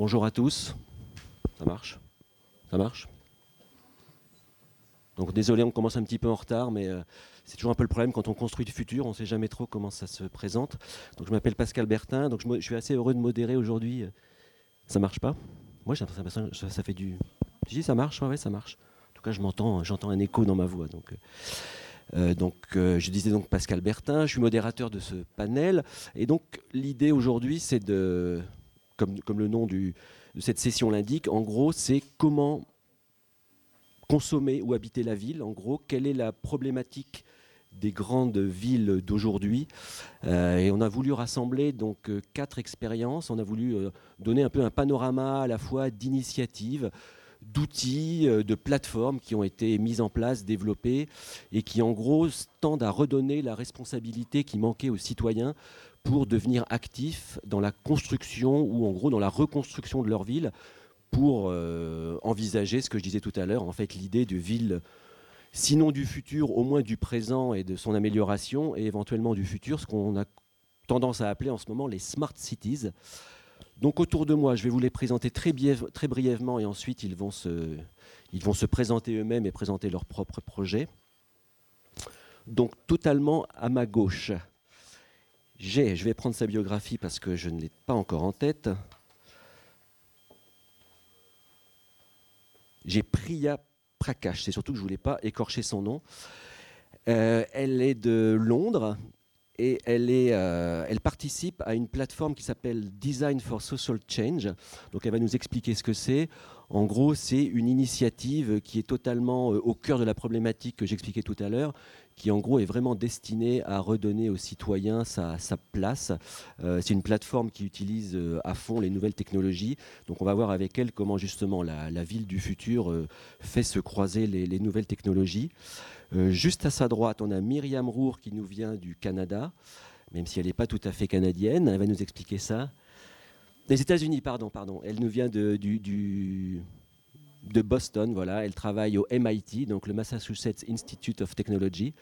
Bonjour à tous. Ça marche? Ça marche? Donc désolé, on commence un petit peu en retard, mais euh, c'est toujours un peu le problème quand on construit le futur, on ne sait jamais trop comment ça se présente. Donc je m'appelle Pascal Bertin, donc je, suis assez heureux de modérer aujourd'hui. Ça marche pas? Moi j'ai l'impression que ça, fait du... Dis ça marche, ouais, ça marche. En tout cas, je m'entends, j'entends un écho dans ma voix. Donc, euh, euh, donc, euh, je disais donc Pascal Bertin, je suis modérateur de ce panel. Et donc, l'idée aujourd'hui, c'est de, comme, le nom de cette session l'indique, en gros, c'est comment consommer ou habiter la ville. En gros, quelle est la problématique des grandes villes d'aujourd'hui. Euh, et on a voulu rassembler donc quatre expériences. On a voulu donner un peu un panorama à la fois d'initiatives, d'outils, euh, de plateformes qui ont été mises en place, développées, et qui en gros tendent à redonner la responsabilité qui manquait aux citoyens pour devenir actifs dans la construction ou en gros dans la reconstruction de leur ville pour euh, envisager ce que je disais tout à l'heure, en fait l'idée de ville, sinon du futur, au moins du présent et de son amélioration, et éventuellement du futur, ce qu'on a tendance à appeler en ce moment les smart cities. Donc autour de moi, je vais vous les présenter très, brièvement et ensuite ils vont se, ils vont se présenter eux-mêmes et présenter leurs propres projets. Donc totalement à ma gauche, je vais prendre sa biographie parce que je ne l'ai pas encore en tête. J'ai Priya Prakash, c'est surtout que je ne voulais pas écorcher son nom. Euh, elle est de Londres, et elle, est, euh, elle participe à une plateforme qui s'appelle Design for Social Change. Donc elle va nous expliquer ce que c'est. En gros, c'est une initiative qui est totalement euh, au cœur de la problématique que j'expliquais tout à l'heure, qui en gros est vraiment destinée à redonner aux citoyens sa, place. Euh, c'est une plateforme qui utilise à fond les nouvelles technologies. Donc on va voir avec elle comment justement la, ville du futur fait se croiser les, les nouvelles technologies. Euh, juste à sa droite, on a Myriam Rour qui nous vient du Canada, même si elle n'est pas tout à fait canadienne. Elle va nous expliquer ça. Des États-Unis, pardon, pardon. Elle nous vient de, Boston, voilà. Elle travaille au MIT, donc le Massachusetts Institute of Technology.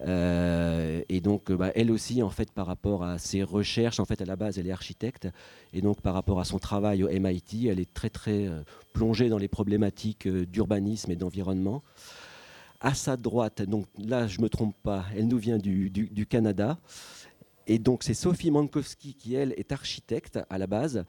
Euh, et donc, bah, elle aussi, en fait, par rapport à ses recherches, en fait, à la base, elle est architecte, et donc par rapport à son travail au MIT, elle est très très euh, plongée dans les problématiques d'urbanisme et d'environnement à sa droite, donc là je ne me trompe pas, elle nous vient du, Canada. Et donc c'est Sophie Mankowski qui, elle, est architecte à la base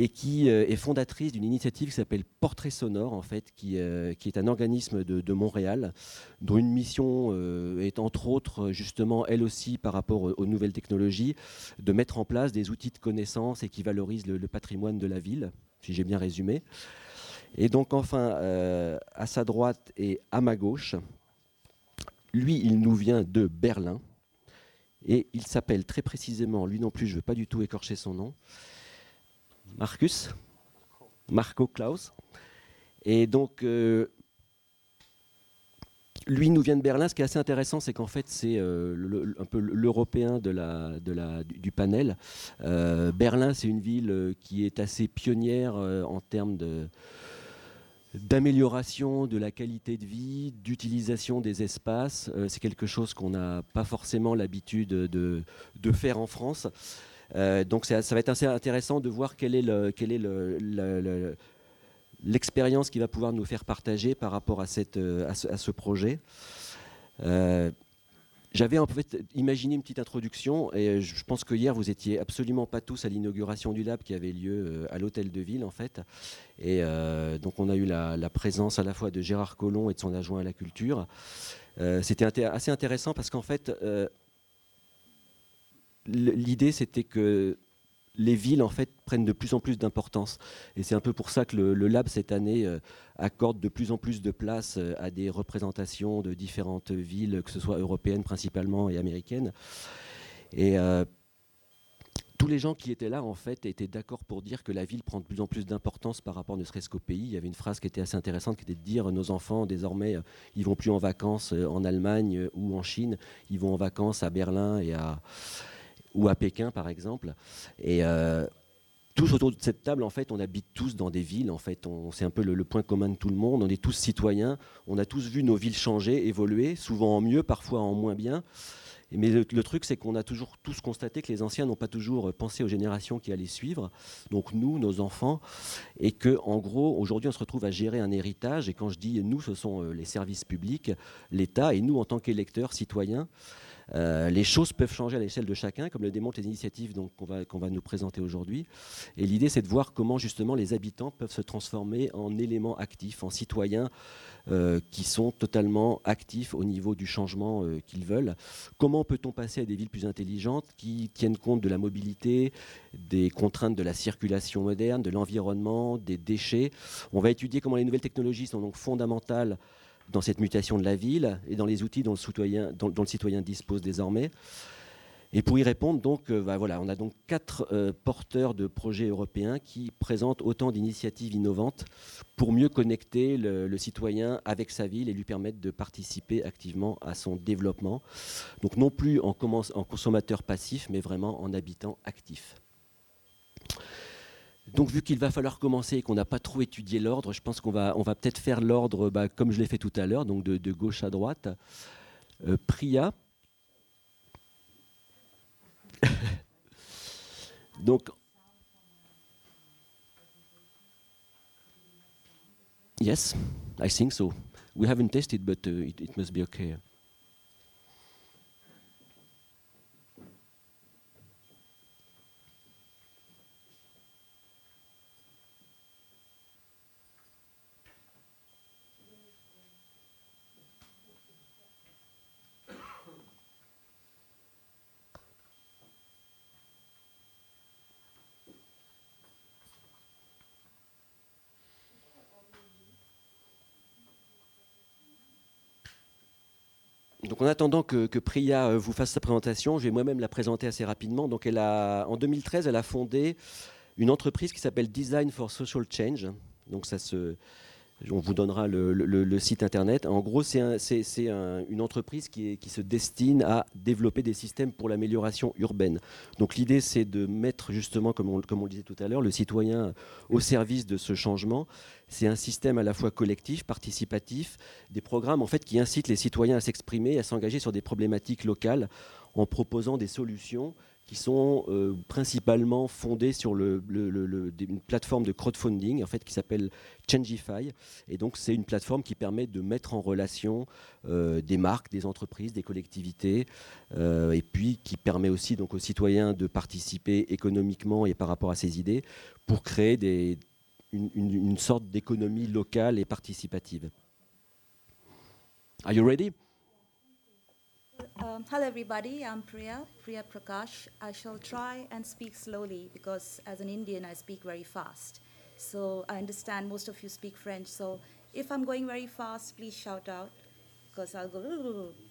et qui euh, est fondatrice d'une initiative qui s'appelle Portrait Sonore, en fait, qui, euh, est un organisme de, Montréal, dont une mission euh, est entre autres, justement, elle aussi, par rapport aux, nouvelles technologies, de mettre en place des outils de connaissance et qui valorisent le patrimoine de la ville, si j'ai bien résumé. Et donc enfin, à sa droite et à ma gauche, lui, il nous vient de Berlin. Et il s'appelle très précisément, lui non plus, je ne veux pas du tout écorcher son nom, Marcus, Marco Klaus. Et donc, euh, lui nous vient de Berlin. Ce qui est assez intéressant, c'est qu'en fait, c'est euh, un peu l'européen du, panel. Berlin, c'est une ville qui est assez pionnière en termes de d'amélioration de la qualité de vie, d'utilisation des espaces. Euh, c'est quelque chose qu'on n'a pas forcément l'habitude de, faire en France. Euh, donc ça, va être assez intéressant de voir quelle est, l'expérience qui va pouvoir nous faire partager par rapport à, à, ce, projet. Euh, j'avais en fait imaginé une petite introduction et je pense que hier vous étiez absolument pas tous à l'inauguration du lab qui avait lieu à l'hôtel de ville en fait. Et euh, donc on a eu la, présence à la fois de Gérard Collomb et de son adjoint à la culture. Euh, c'était assez intéressant parce qu'en fait, euh, l'idée c'était que les villes en fait prennent de plus en plus d'importance. Et c'est un peu pour ça que le, lab cette année accorde de plus en plus de place à des représentations de différentes villes, que ce soit européennes principalement et américaines. Et tous les gens qui étaient là, en fait, étaient d'accord pour dire que la ville prend de plus en plus d'importance par rapport ne serait-ce qu'au pays. Il y avait une phrase qui était assez intéressante, qui était de dire nos enfants, désormais, euh, ils vont plus en vacances euh, en Allemagne euh, ou en Chine, ils vont en vacances à Berlin et à, ou à Pékin, par exemple. Et tous autour de cette table, en fait, on habite tous dans des villes. En fait, c'est un peu le, point commun de tout le monde. On est tous citoyens. On a tous vu nos villes changer, évoluer, souvent en mieux, parfois en moins bien. Mais le, truc, c'est qu'on a toujours tous constaté que les anciens n'ont pas toujours pensé aux générations qui allaient suivre, donc nous, nos enfants, et que, en gros, aujourd'hui, on se retrouve à gérer un héritage. Et quand je dis nous, ce sont euh, les services publics, l'État, et nous, en tant qu'électeurs, citoyens. Euh, les choses peuvent changer à l'échelle de chacun, comme le démontrent les initiatives qu'on va, va nous présenter aujourd'hui. Et l'idée, c'est de voir comment justement les habitants peuvent se transformer en éléments actifs, en citoyens euh, qui sont totalement actifs au niveau du changement euh, qu'ils veulent. Comment peut-on passer à des villes plus intelligentes qui tiennent compte de la mobilité, des contraintes de la circulation moderne, de l'environnement, des déchets? On va étudier comment les nouvelles technologies sont donc fondamentales dans cette mutation de la ville et dans les outils dont le citoyen, dispose désormais. Et pour y répondre, donc, euh, bah, voilà, on a donc quatre euh, porteurs de projets européens qui présentent autant d'initiatives innovantes pour mieux connecter le, citoyen avec sa ville et lui permettre de participer activement à son développement. Donc non plus en consommateur passif, mais vraiment en habitant actif. Donc, vu qu'il va falloir commencer et qu'on n'a pas trop étudié l'ordre, je pense qu'on va, on va peut-être faire l'ordre bah, comme je l'ai fait tout à l'heure, donc de, gauche à droite. Euh, Priya. donc, yes, I think so. We haven't tested, but uh, it, it must be okay. Donc en attendant que, Priya euh, vous fasse sa présentation, je vais moi-même la présenter assez rapidement. Donc elle a, en 2013, elle a fondé une entreprise qui s'appelle Design for Social Change. Donc ça se, on vous donnera le, site internet. En gros, c'est une entreprise qui, se destine à développer des systèmes pour l'amélioration urbaine. Donc l'idée, c'est de mettre justement, comme on, le disait tout à l'heure, le citoyen au service de ce changement. C'est un système à la fois collectif, participatif, des programmes en fait qui incitent les citoyens à s'exprimer, à s'engager sur des problématiques locales en proposant des solutions qui sont euh, principalement fondées sur une plateforme de crowdfunding en fait, qui s'appelle Changify. Et donc c'est une plateforme qui permet de mettre en relation euh, des marques, des entreprises, des collectivités, euh, et puis qui permet aussi donc, aux citoyens de participer économiquement et par rapport à ces idées pour créer une, une sorte d'économie locale et participative. Are you ready? Um, hello, everybody. I'm Priya, Priya Prakash. I shall try and speak slowly because, as an Indian, I speak very fast. So I understand most of you speak French. So if I'm going very fast, please shout out because I'll go.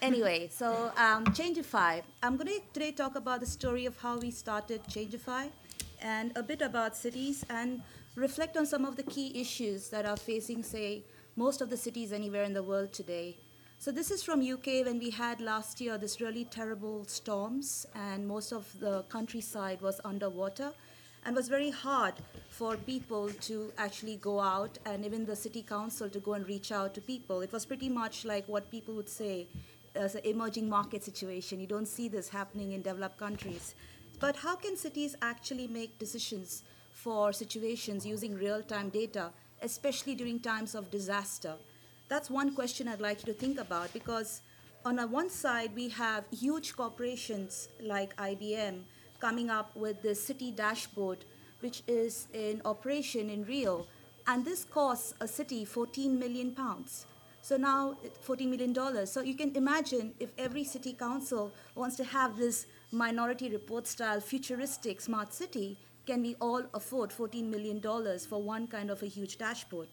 Anyway, so um, Changify. I'm going to today talk about the story of how we started Changify and a bit about cities and reflect on some of the key issues that are facing, say, most of the cities anywhere in the world today so this is from UK when we had last year this really terrible storms and most of the countryside was underwater and was very hard for people to actually go out and even the city council to go and reach out to people. It was pretty much like what people would say as an emerging market situation. You don't see this happening in developed countries. But how can cities actually make decisions for situations using real-time data, especially during times of disaster? That's one question I'd like you to think about because on one side we have huge corporations like IBM coming up with the city dashboard, which is in operation in Rio, and this costs a city 14 million pounds. So now 14 million dollars. So you can imagine if every city council wants to have this minority report style futuristic smart city, can we all afford 14 million dollars for one kind of a huge dashboard?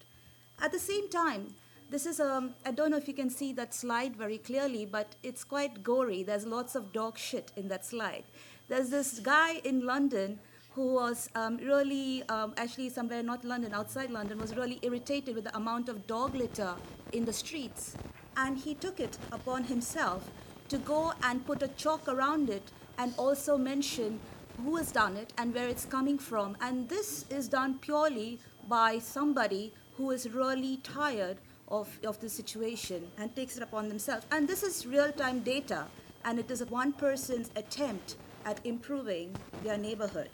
At the same time, this is, um, I don't know if you can see that slide very clearly, but it's quite gory. There's lots of dog shit in that slide. There's this guy in London who was um, really, um, actually somewhere not London, outside London, was really irritated with the amount of dog litter in the streets. And he took it upon himself to go and put a chalk around it and also mention who has done it and where it's coming from. And this is done purely by somebody who is really tired of, of the situation and takes it upon themselves. And this is real time data, and it is one person's attempt at improving their neighborhood.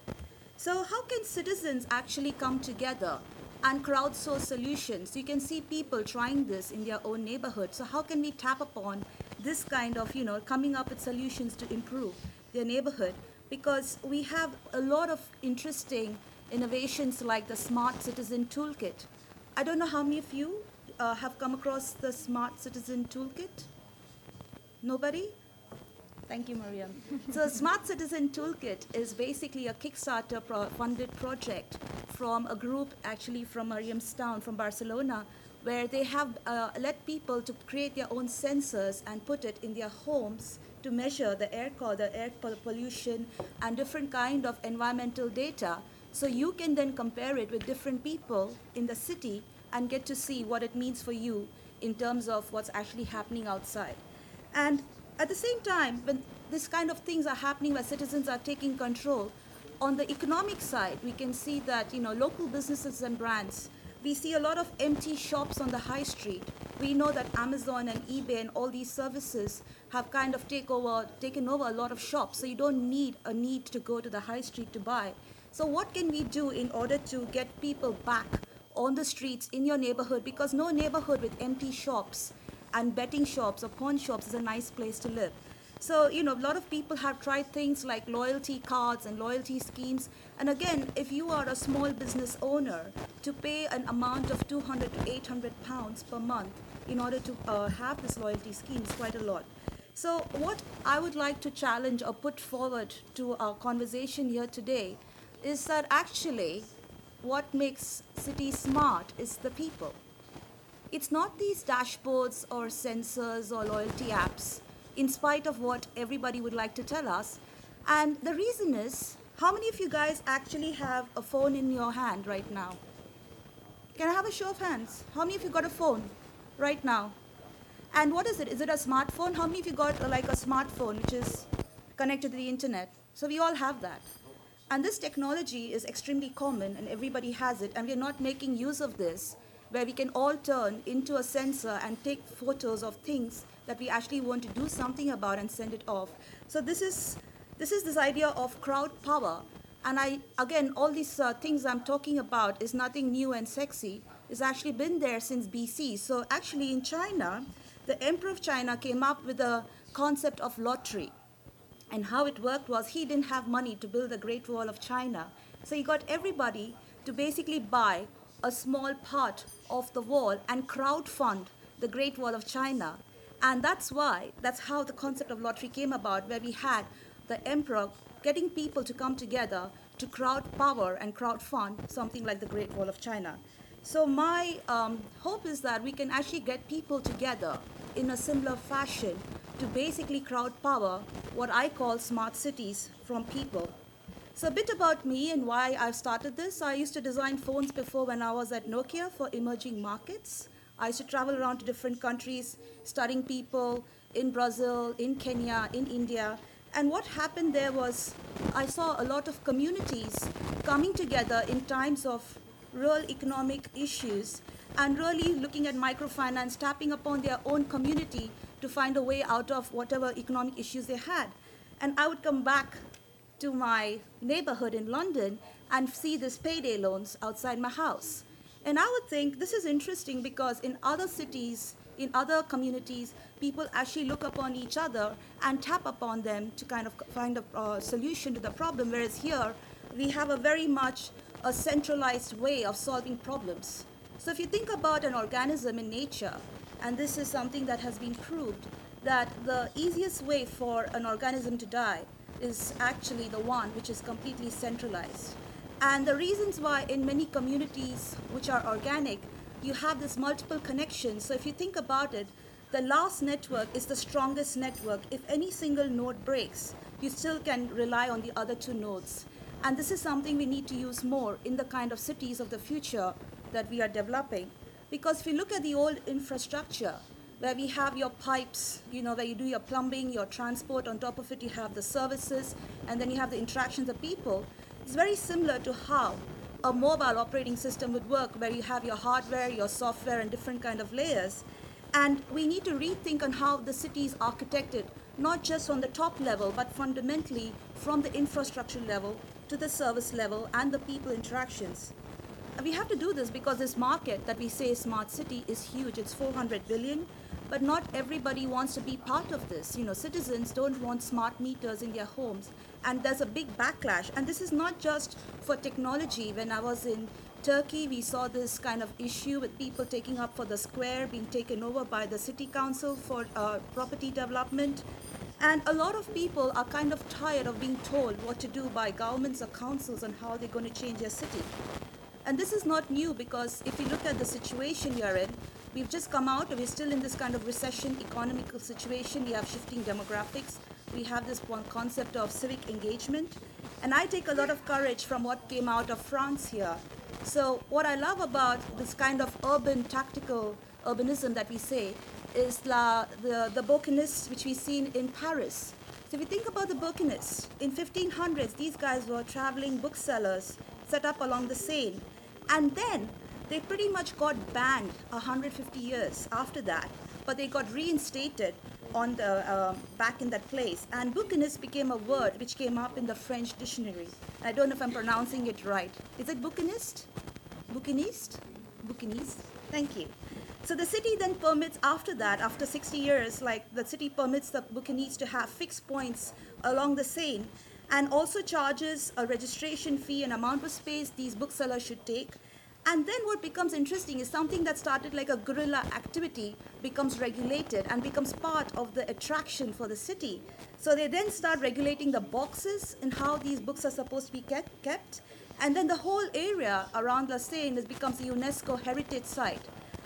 So, how can citizens actually come together and crowdsource solutions? You can see people trying this in their own neighborhood. So, how can we tap upon this kind of, you know, coming up with solutions to improve their neighborhood? Because we have a lot of interesting innovations like the Smart Citizen Toolkit. I don't know how many of you uh, have come across the Smart Citizen Toolkit? Nobody? Thank you, Mariam. so, the Smart Citizen Toolkit is basically a Kickstarter pro- funded project from a group, actually from Mariam's town, from Barcelona, where they have uh, let people to create their own sensors and put it in their homes to measure the air, the air pollution and different kind of environmental data. So you can then compare it with different people in the city and get to see what it means for you in terms of what's actually happening outside. And at the same time, when this kind of things are happening where citizens are taking control, on the economic side, we can see that you know local businesses and brands. We see a lot of empty shops on the high street. We know that Amazon and eBay and all these services have kind of take over, taken over a lot of shops. So you don't need a need to go to the high street to buy. So what can we do in order to get people back on the streets in your neighborhood? Because no neighborhood with empty shops and betting shops or pawn shops is a nice place to live. So, you know, a lot of people have tried things like loyalty cards and loyalty schemes. And again, if you are a small business owner, to pay an amount of 200 to 800 pounds per month in order to uh, have this loyalty scheme is quite a lot. So, what I would like to challenge or put forward to our conversation here today is that actually what makes cities smart is the people. It's not these dashboards or sensors or loyalty apps, in spite of what everybody would like to tell us. And the reason is how many of you guys actually have a phone in your hand right now? Can I have a show of hands? How many of you got a phone right now? And what is it? Is it a smartphone? How many of you got like a smartphone which is connected to the internet? So we all have that. And this technology is extremely common and everybody has it, and we're not making use of this where we can all turn into a sensor and take photos of things that we actually want to do something about and send it off. So this is this is this idea of crowd power. And I again, all these uh, things I'm talking about is nothing new and sexy. It's actually been there since BC. So actually, in China, the emperor of China came up with the concept of lottery. And how it worked was he didn't have money to build the Great Wall of China. So he got everybody to basically buy a small part of the wall and crowdfund the Great Wall of China. And that's why, that's how the concept of lottery came about, where we had the emperor getting people to come together to crowd power and crowdfund something like the Great Wall of China. So, my um, hope is that we can actually get people together in a similar fashion to basically crowd power what I call smart cities from people. So, a bit about me and why I've started this. I used to design phones before when I was at Nokia for emerging markets. I used to travel around to different countries, studying people in Brazil, in Kenya, in India. And what happened there was I saw a lot of communities coming together in times of real economic issues and really looking at microfinance, tapping upon their own community to find a way out of whatever economic issues they had. And I would come back to my neighborhood in London and see these payday loans outside my house. And I would think this is interesting because in other cities, in other communities, people actually look upon each other and tap upon them to kind of find a uh, solution to the problem. Whereas here, we have a very much a centralized way of solving problems. So if you think about an organism in nature, and this is something that has been proved, that the easiest way for an organism to die is actually the one which is completely centralized. And the reasons why in many communities which are organic, you have this multiple connections. So if you think about it, the last network is the strongest network. If any single node breaks, you still can rely on the other two nodes. And this is something we need to use more in the kind of cities of the future that we are developing. Because if you look at the old infrastructure, where we have your pipes, you know, where you do your plumbing, your transport. On top of it, you have the services, and then you have the interactions of people. It's very similar to how a mobile operating system would work, where you have your hardware, your software, and different kind of layers. And we need to rethink on how the city is architected, not just on the top level, but fundamentally from the infrastructure level to the service level and the people interactions. We have to do this because this market that we say smart city is huge. It's 400 billion, but not everybody wants to be part of this. You know, citizens don't want smart meters in their homes, and there's a big backlash. And this is not just for technology. When I was in Turkey, we saw this kind of issue with people taking up for the square being taken over by the city council for uh, property development. And a lot of people are kind of tired of being told what to do by governments or councils on how they're going to change their city. And this is not new because if you look at the situation you're in, we've just come out, we're still in this kind of recession economical situation. We have shifting demographics. We have this one concept of civic engagement. And I take a lot of courage from what came out of France here. So, what I love about this kind of urban tactical urbanism that we say is la, the, the Bouquinists, which we've seen in Paris. So, if you think about the Bouquinists, in 1500s, these guys were traveling booksellers set up along the Seine. And then they pretty much got banned 150 years after that, but they got reinstated on the uh, back in that place. And bouquiniste became a word which came up in the French dictionary. I don't know if I'm pronouncing it right. Is it bouquiniste? Bouquiniste? Bouquiniste? Thank you. So the city then permits after that, after 60 years, like the city permits the bouquinistes to have fixed points along the Seine and also charges a registration fee and amount of space these booksellers should take. And then what becomes interesting is something that started like a guerrilla activity becomes regulated and becomes part of the attraction for the city. So they then start regulating the boxes and how these books are supposed to be kept. And then the whole area around La Seine becomes a UNESCO heritage site.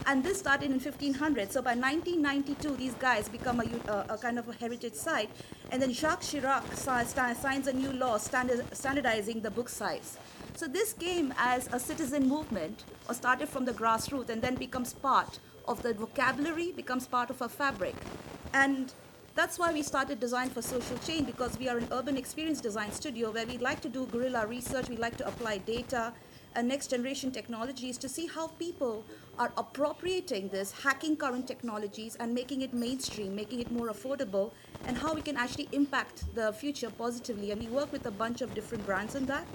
And this started in 1500. So by 1992, these guys become a, a, kind of a heritage site. And then Jacques Chirac signs a new law standard, standardizing the book size. So this came as a citizen movement, or started from the grassroots, and then becomes part of the vocabulary, becomes part of a fabric. And that's why we started Design for Social Change, because we are an urban experience design studio where we like to do guerrilla research, we like to apply data, next generation technologies to see how people are appropriating this, hacking current technologies and making it mainstream, making it more affordable, and how we can actually impact the future positively. And we work with a bunch of different brands on that.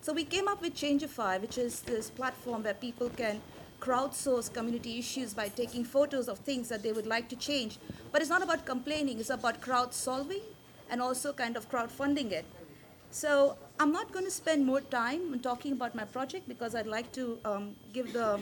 So we came up with Changify, which is this platform where people can crowdsource community issues by taking photos of things that they would like to change. But it's not about complaining, it's about crowd solving and also kind of crowdfunding it. So I'm not going to spend more time talking about my project because I'd like to um, give the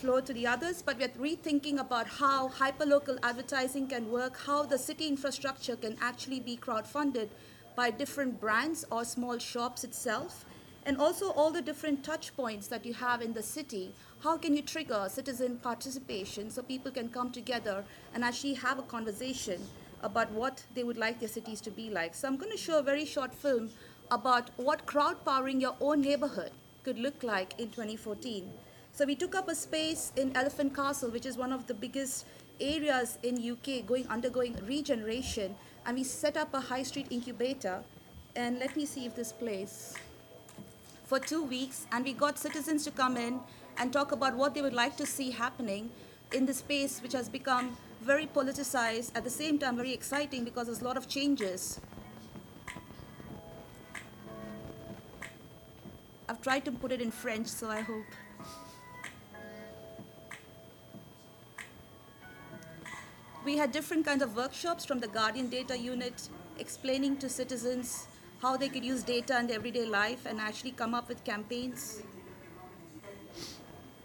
floor to the others, but we're rethinking about how hyperlocal advertising can work, how the city infrastructure can actually be crowdfunded by different brands or small shops itself, and also all the different touch points that you have in the city. How can you trigger citizen participation so people can come together and actually have a conversation about what they would like their cities to be like? So I'm going to show a very short film about what crowd powering your own neighborhood could look like in 2014. So we took up a space in Elephant Castle, which is one of the biggest areas in UK going undergoing regeneration, and we set up a high street incubator. And let me see if this plays. For two weeks, and we got citizens to come in and talk about what they would like to see happening in the space, which has become very politicized, at the same time very exciting because there's a lot of changes. I've tried to put it in French, so I hope. We had different kinds of workshops from the Guardian Data Unit explaining to citizens how they could use data in their everyday life and actually come up with campaigns.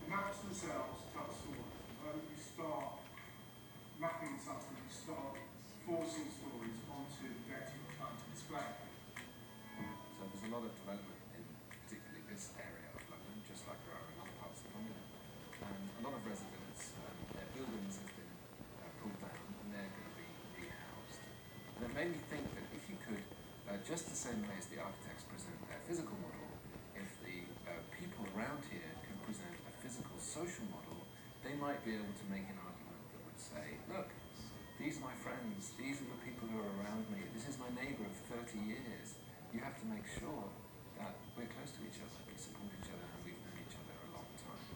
Maps themselves tell you start mapping something, you start forcing just the same way as the architects present their physical model, if the uh, people around here can present a physical social model, they might be able to make an argument that would say, look, these are my friends, these are the people who are around me, this is my neighbour of 30 years. You have to make sure that we're close to each other, we support each other, and we've known each other a long time.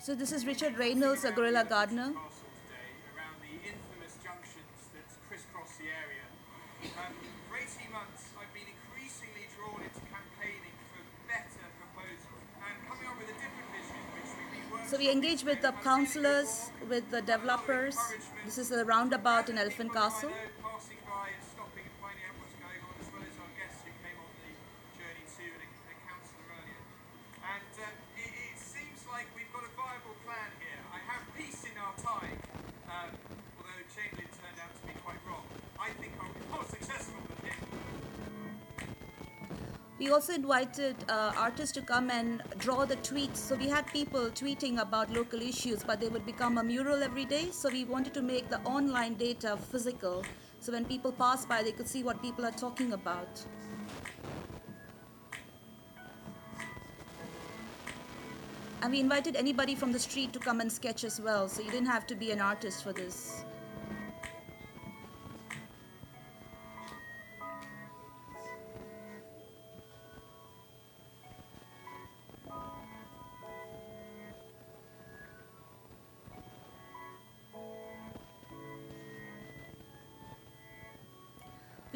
So this is Richard Reynolds, a guerrilla gardener. Castle today around the infamous junctions that crisscross the area. Um, for 18 months, I've been increasingly drawn into campaigning for better proposals and coming up with a different vision, which we've been working So we engage with the councillors, with the developers. This is a roundabout in Elephant Castle. I know passing by and stopping and finding out what's going on, as well as our guests who came on the journey to and a, a councillor earlier. And um, it, it seems like we've got a viable plan here. I have peace in our time, um, although Chamberlain turned out to be quite wrong. I think I'll be more successful than him. We also invited uh, artists to come and draw the tweets. So we had people tweeting about local issues, but they would become a mural every day. So we wanted to make the online data physical. So when people pass by, they could see what people are talking about. And we invited anybody from the street to come and sketch as well. So you didn't have to be an artist for this.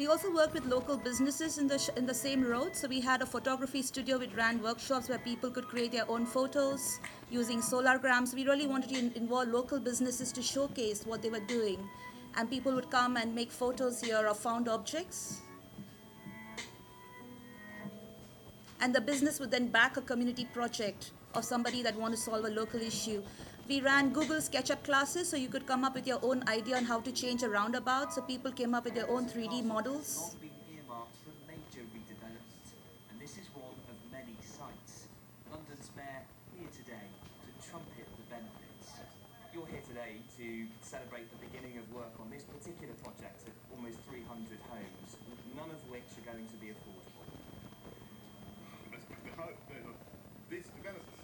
We also worked with local businesses in the sh- in the same road. So we had a photography studio which ran workshops where people could create their own photos using solargrams. We really wanted to in- involve local businesses to showcase what they were doing, and people would come and make photos here of found objects. And the business would then back a community project of somebody that want to solve a local issue. We ran Google SketchUp classes, so you could come up with your own idea on how to change a roundabout. So people came up with their own 3D models. Not been earmarked for major redevelopment, and this is one of many sites. London's mayor here today to trumpet the benefits. You're here today to celebrate the beginning of work on this particular project of almost 300 homes, none of which are going to be affordable. the ho- the- this development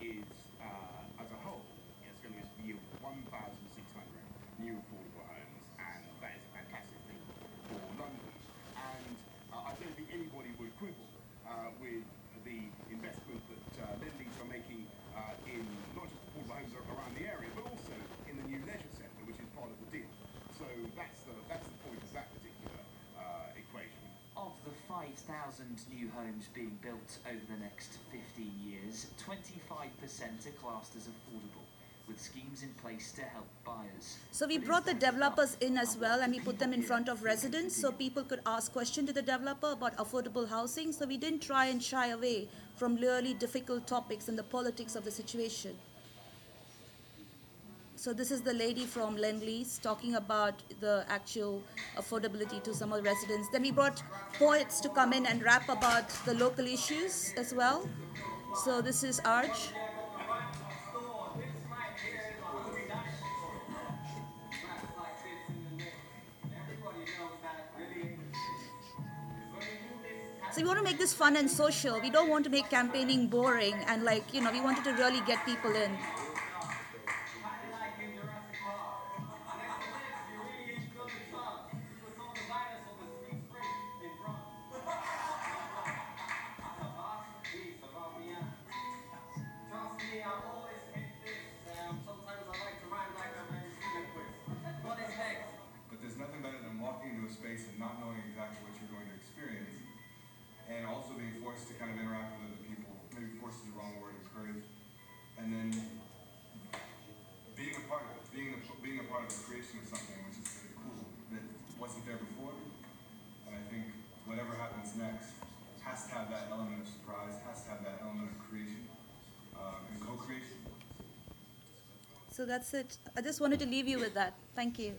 is, uh, as a whole, it's going to yield 1,600 new affordable homes, and that is a fantastic thing for London. And uh, I don't think anybody would quibble uh, with the investment that uh, Lendlease are making uh, in not just affordable homes ar- around the area, but also in the new leisure centre, which is part of the deal. So that's the that's the point of that particular uh, equation. Of the 5,000 new homes being built over the next 15 years, 25% are classed as affordable, with schemes in place to help buyers. So we But brought the developers in as well, and we put them in front of residents, so people could ask questions to the developer about affordable housing. So we didn't try and shy away from really difficult topics and the politics of the situation. So this is the lady from Lend-Lease talking about the actual affordability to some of the residents. Then we brought poets to come in and rap about the local issues as well. So this is Arch. So we want to make this fun and social. We don't want to make campaigning boring and like, you know, we wanted to really get people in. So that's it. I just wanted to leave you with that. Thank you.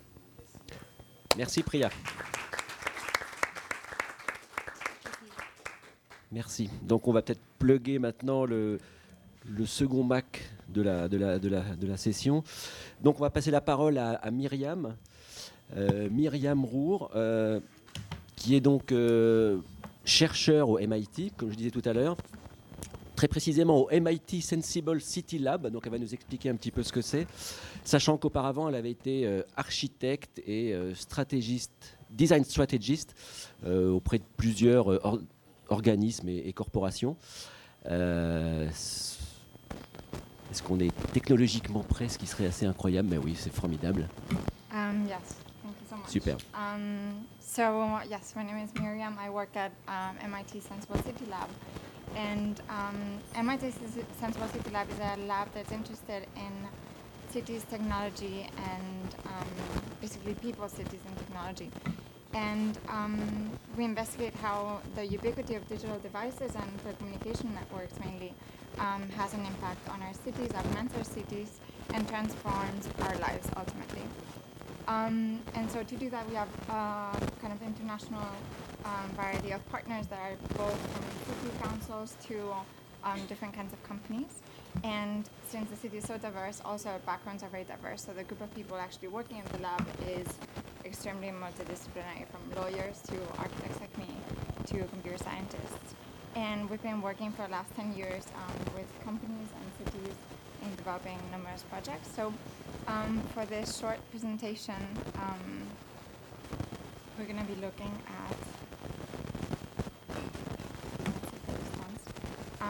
Merci Priya. Merci. Donc on va peut-être plugger maintenant le, second Mac de la, session. Donc on va passer la parole à, à Myriam. Euh, Myriam Rour, euh, qui est donc euh, chercheur au MIT, comme je disais tout à l'heure, très précisément au MIT Sensible City Lab. Donc elle va nous expliquer un petit peu ce que c'est, sachant qu'auparavant elle avait été euh, architecte et euh, stratégiste, design strategist euh, auprès de plusieurs or- organismes et, et corporations. Euh, Est-ce qu'on est technologiquement prêt, ce qui serait assez incroyable, mais oui, c'est formidable. Um, yes, thank you so much. Super. Um, so, yes, my name is Miriam. I work at um, MIT Sensible City Lab. And um, MIT Sen- Senseable City Lab is a lab that's interested in cities, technology, and um, basically people, cities, and technology. And um, we investigate how the ubiquity of digital devices and telecommunication networks mainly um, has an impact on our cities, augments our cities, and transforms our lives ultimately. Um, and so to do that, we have a kind of international um, variety of partners that are both from city councils to um, different kinds of companies. And since the city is so diverse, also our backgrounds are very diverse. So the group of people actually working in the lab is extremely multidisciplinary, from lawyers to architects like me to computer scientists. And we've been working for the last 10 years um, with companies and cities in developing numerous projects. So um, for this short presentation, um, we're going to be looking at um,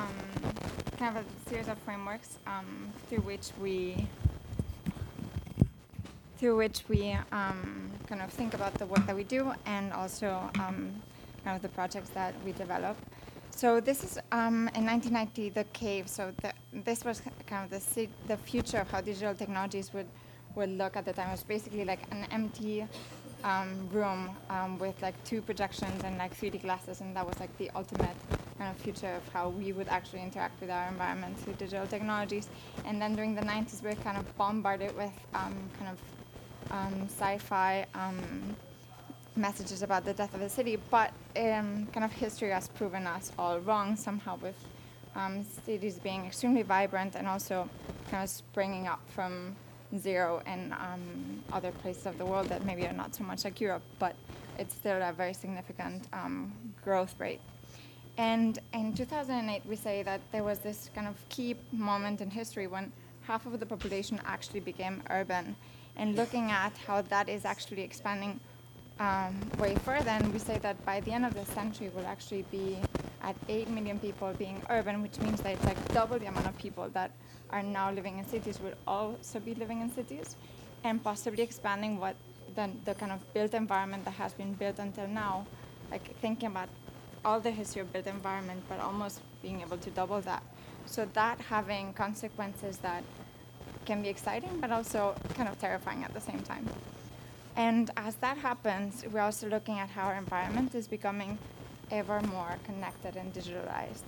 kind of a series of frameworks um, through which we through which we um, kind of think about the work that we do and also um, kind of the projects that we develop. So this is um, in 1990 the cave. So the, this was kind of the the future of how digital technologies would would look at the time. It was basically like an empty um, room um, with like two projections and like 3D glasses, and that was like the ultimate kind of future of how we would actually interact with our environment through digital technologies. And then during the 90s, we were kind of bombarded with um, kind of um, sci-fi um, messages about the death of the city, but um, kind of history has proven us all wrong somehow with um, cities being extremely vibrant and also kind of springing up from zero in um, other places of the world that maybe are not so much like Europe, but it's still a very significant um, growth rate. And in 2008, we say that there was this kind of key moment in history when half of the population actually became urban. And looking at how that is actually expanding um, way further, and we say that by the end of the century, we'll actually be at 8 million people being urban, which means that it's like double the amount of people that are now living in cities will also be living in cities, and possibly expanding what the, the kind of built environment that has been built until now, like thinking about all the history of built environment, but almost being able to double that. So that having consequences that can be exciting, but also kind of terrifying at the same time. And as that happens, we're also looking at how our environment is becoming ever more connected and digitalized.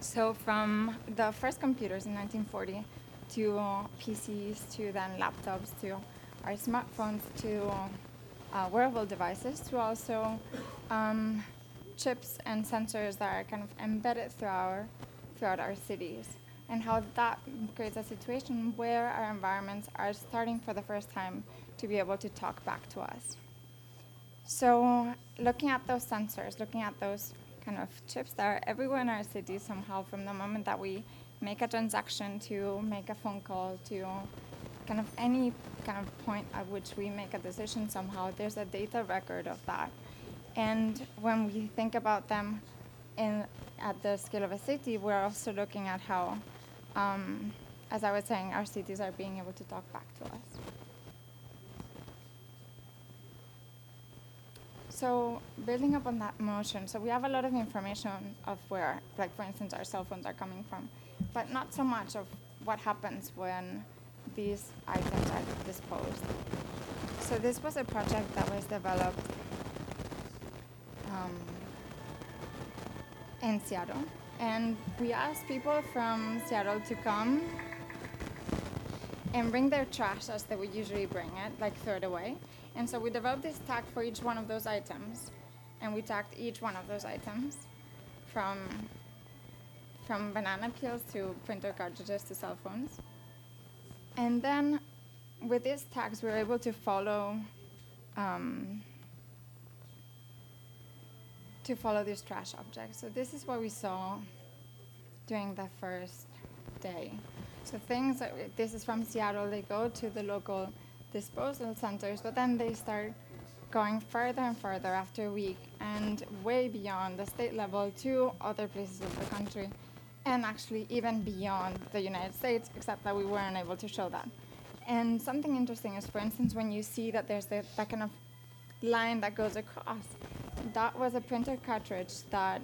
So from the first computers in 1940 to PCs to then laptops to our smartphones to uh, wearable devices to also um, chips and sensors that are kind of embedded our, throughout our cities and how that creates a situation where our environments are starting for the first time to be able to talk back to us. So looking at those sensors, looking at those kind of chips that are everywhere in our cities somehow from the moment that we make a transaction to make a phone call to kind of any kind of point at which we make a decision somehow, there's a data record of that. And when we think about them in, at the scale of a city, we're also looking at how, um, as I was saying, our cities are being able to talk back to us. So building up on that motion, so we have a lot of information of where, like for instance, our cell phones are coming from, but not so much of what happens when these items are disposed. So this was a project that was developed um, in Seattle, and we asked people from Seattle to come and bring their trash as they would usually bring it, like throw it away. And so we developed this tag for each one of those items, and we tagged each one of those items from from banana peels to printer cartridges to cell phones. And then with these tags, we were able to follow um, to follow these trash objects. So this is what we saw during the first day. So things, that- this is from Seattle, they go to the local disposal centers, but then they start going further and further after a week and way beyond the state level to other places of the country and actually even beyond the United States, except that we weren't able to show that. And something interesting is, for instance, when you see that there's the, that kind of line that goes across, that was a printer cartridge that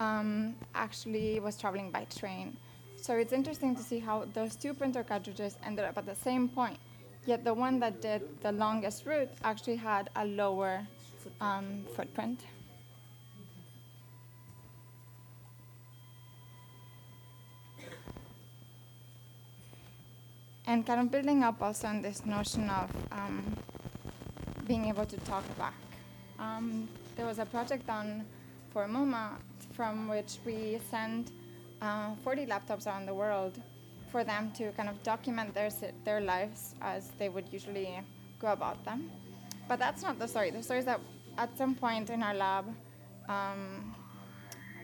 um, actually was traveling by train. So it's interesting to see how those two printer cartridges ended up at the same point. Yet the one that did the longest route actually had a lower um, footprint. And kind of building up also on this notion of um, being able to talk back. Um, there was a project done for MoMA from which we sent uh, 40 laptops around the world for them to kind of document their, their lives as they would usually go about them. But that's not the story. The story is that at some point in our lab, um,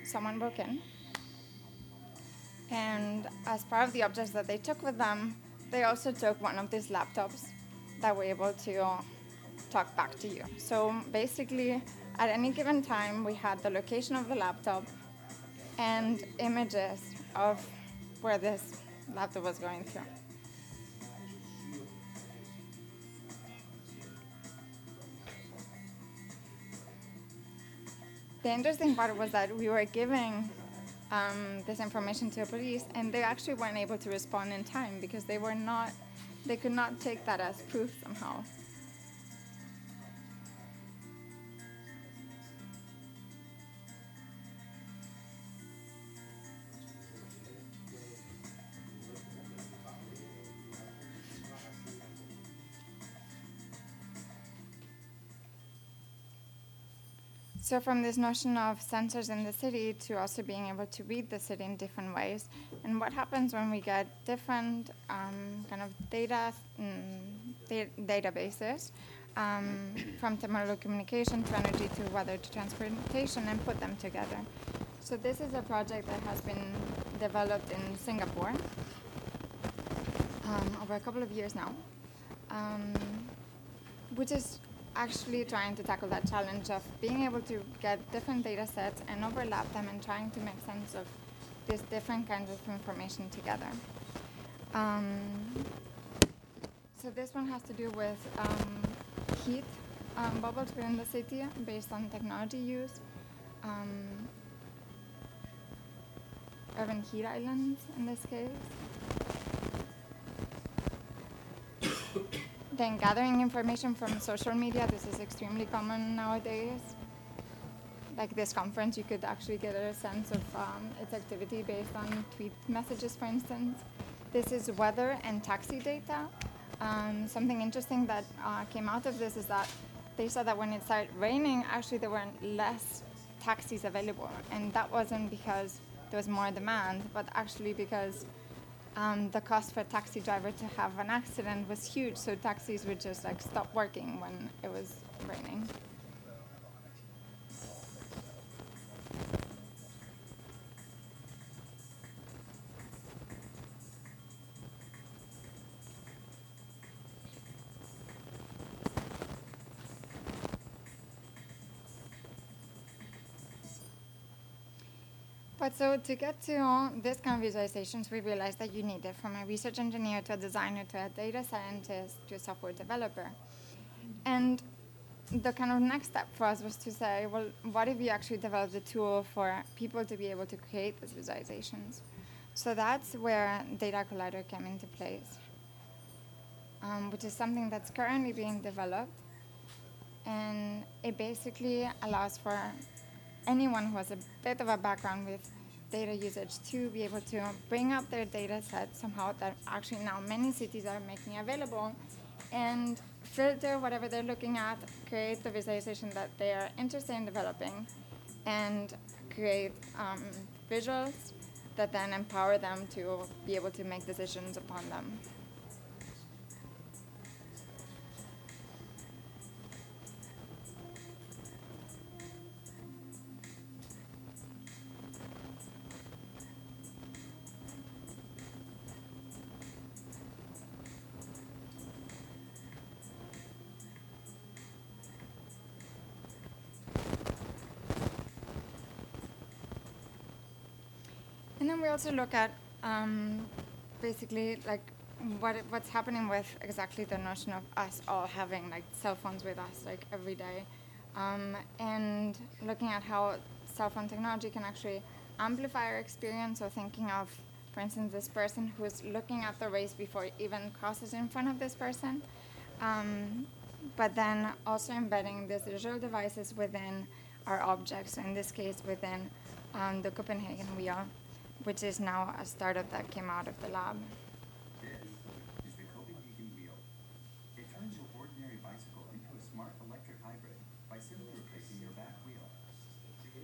someone broke in. And as part of the objects that they took with them, they also took one of these laptops that were able to talk back to you. So basically, at any given time, we had the location of the laptop and images of where this laptop was going through. The interesting part was that we were giving um, this information to the police, and they actually weren't able to respond in time because they were not, they could not take that as proof somehow. So from this notion of sensors in the city to also being able to read the city in different ways, and what happens when we get different um, kind of data mm, da- databases um, from telecommunication to energy to weather to transportation and put them together. So this is a project that has been developed in Singapore um, over a couple of years now, um, which is actually trying to tackle that challenge of being able to get different data sets and overlap them and trying to make sense of these different kinds of information together. Um, so this one has to do with um, heat um, bubbles within the city based on technology use. Um, urban heat islands in this case. Then gathering information from social media, this is extremely common nowadays. Like this conference, you could actually get a sense of um, its activity based on tweet messages, for instance. This is weather and taxi data. Um, something interesting that uh, came out of this is that they saw that when it started raining, actually there were less taxis available, and that wasn't because there was more demand, but actually because um, the cost for a taxi driver to have an accident was huge, so taxis would just like stop working when it was raining. But so to get to these kind of visualizations, we realized that you need it from a research engineer to a designer to a data scientist to a software developer. And the kind of next step for us was to say, well, what if we actually developed a tool for people to be able to create these visualizations? So that's where Data Collider came into place, um, which is something that's currently being developed. And it basically allows for anyone who has a bit of a background with data usage to be able to bring up their data set somehow that actually now many cities are making available and filter whatever they're looking at, create the visualization that they are interested in developing, and create um, visuals that then empower them to be able to make decisions upon them. We also look at um, basically like what what's happening with exactly the notion of us all having like cell phones with us like every day, um, and looking at how cell phone technology can actually amplify our experience. So thinking of, for instance, this person who's looking at the race before it even crosses in front of this person, um, but then also embedding these digital devices within our objects. So in this case, within um, the Copenhagen Wheel, which is now a startup that came out of the lab. This is the Copenhagen Wheel. It turns your ordinary bicycle into a smart electric hybrid by simply replacing your back wheel.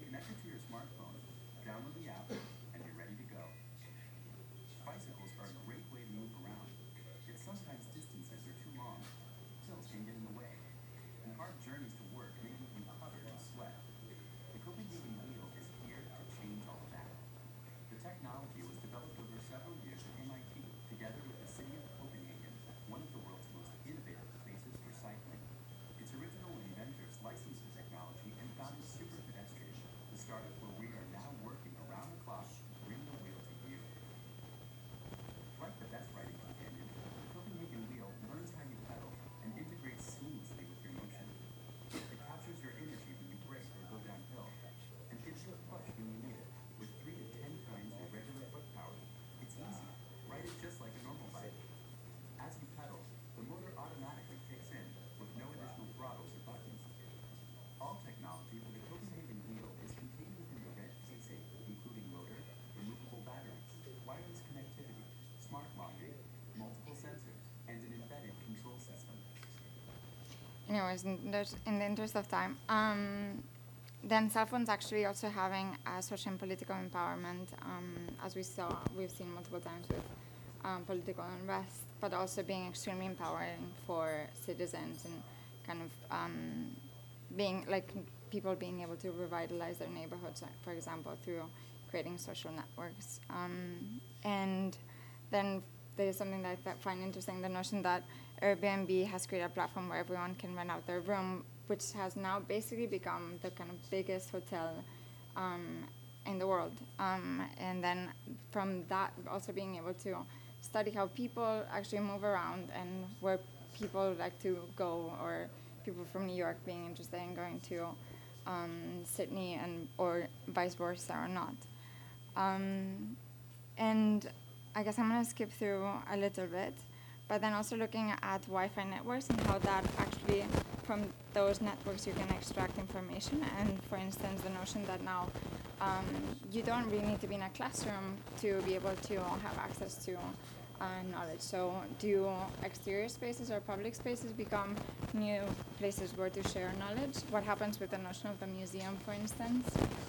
Connect it to your smartphone, download the app, and you're ready to go. Bicycles are a great way to move around, yet sometimes distances are too long. Hills can get in the way, and hard journeys to work may leave you covered in sweat. The Copenhagen Wheel is here to change all of that. The technology was developed over several years at MIT, together with the city of Copenhagen, one of the world's most innovative places for cycling. Its original inventors licensed the technology and founded Superpedestrian, the startup where we are now working around the clock to bring the wheel to you. Like the best riding companion, the Copenhagen Wheel learns how you pedal and integrates seamlessly with your motion. It captures your energy when you brake or go downhill, and gives you a push when you need it. With three to ten times your regular foot power, it's easy. Ride it just like a normal bike. As you pedal, the motor automatically kicks in with no additional throttles or buttons. All technology for the Copenhagen Wheel is contained within the red casing, including motor, removable batteries, wireless connectivity, smart locking, multiple sensors, and an embedded control system. Anyways, in, the interest of time, um, then cell phones actually also having a social and political empowerment, um, as we saw, we've seen multiple times with um, political unrest, but also being extremely empowering for citizens and kind of um, being like people being able to revitalize their neighborhoods, for example, through creating social networks. Um, and then there's something that I find interesting the notion that Airbnb has created a platform where everyone can rent out their room, which has now basically become the kind of biggest hotel um, in the world. Um, and then from that, also being able to study how people actually move around and where people like to go, or people from New York being interested in going to um, Sydney and or vice versa or not. Um, and I guess I'm going to skip through a little bit, but then also looking at Wi-Fi networks and how that actually, from those networks, you can extract information. And for instance, the notion that now um, you don't really need to be in a classroom to be able to have access to uh, knowledge. So, do exterior spaces or public spaces become new places where to share knowledge? What happens with the notion of the museum, for instance?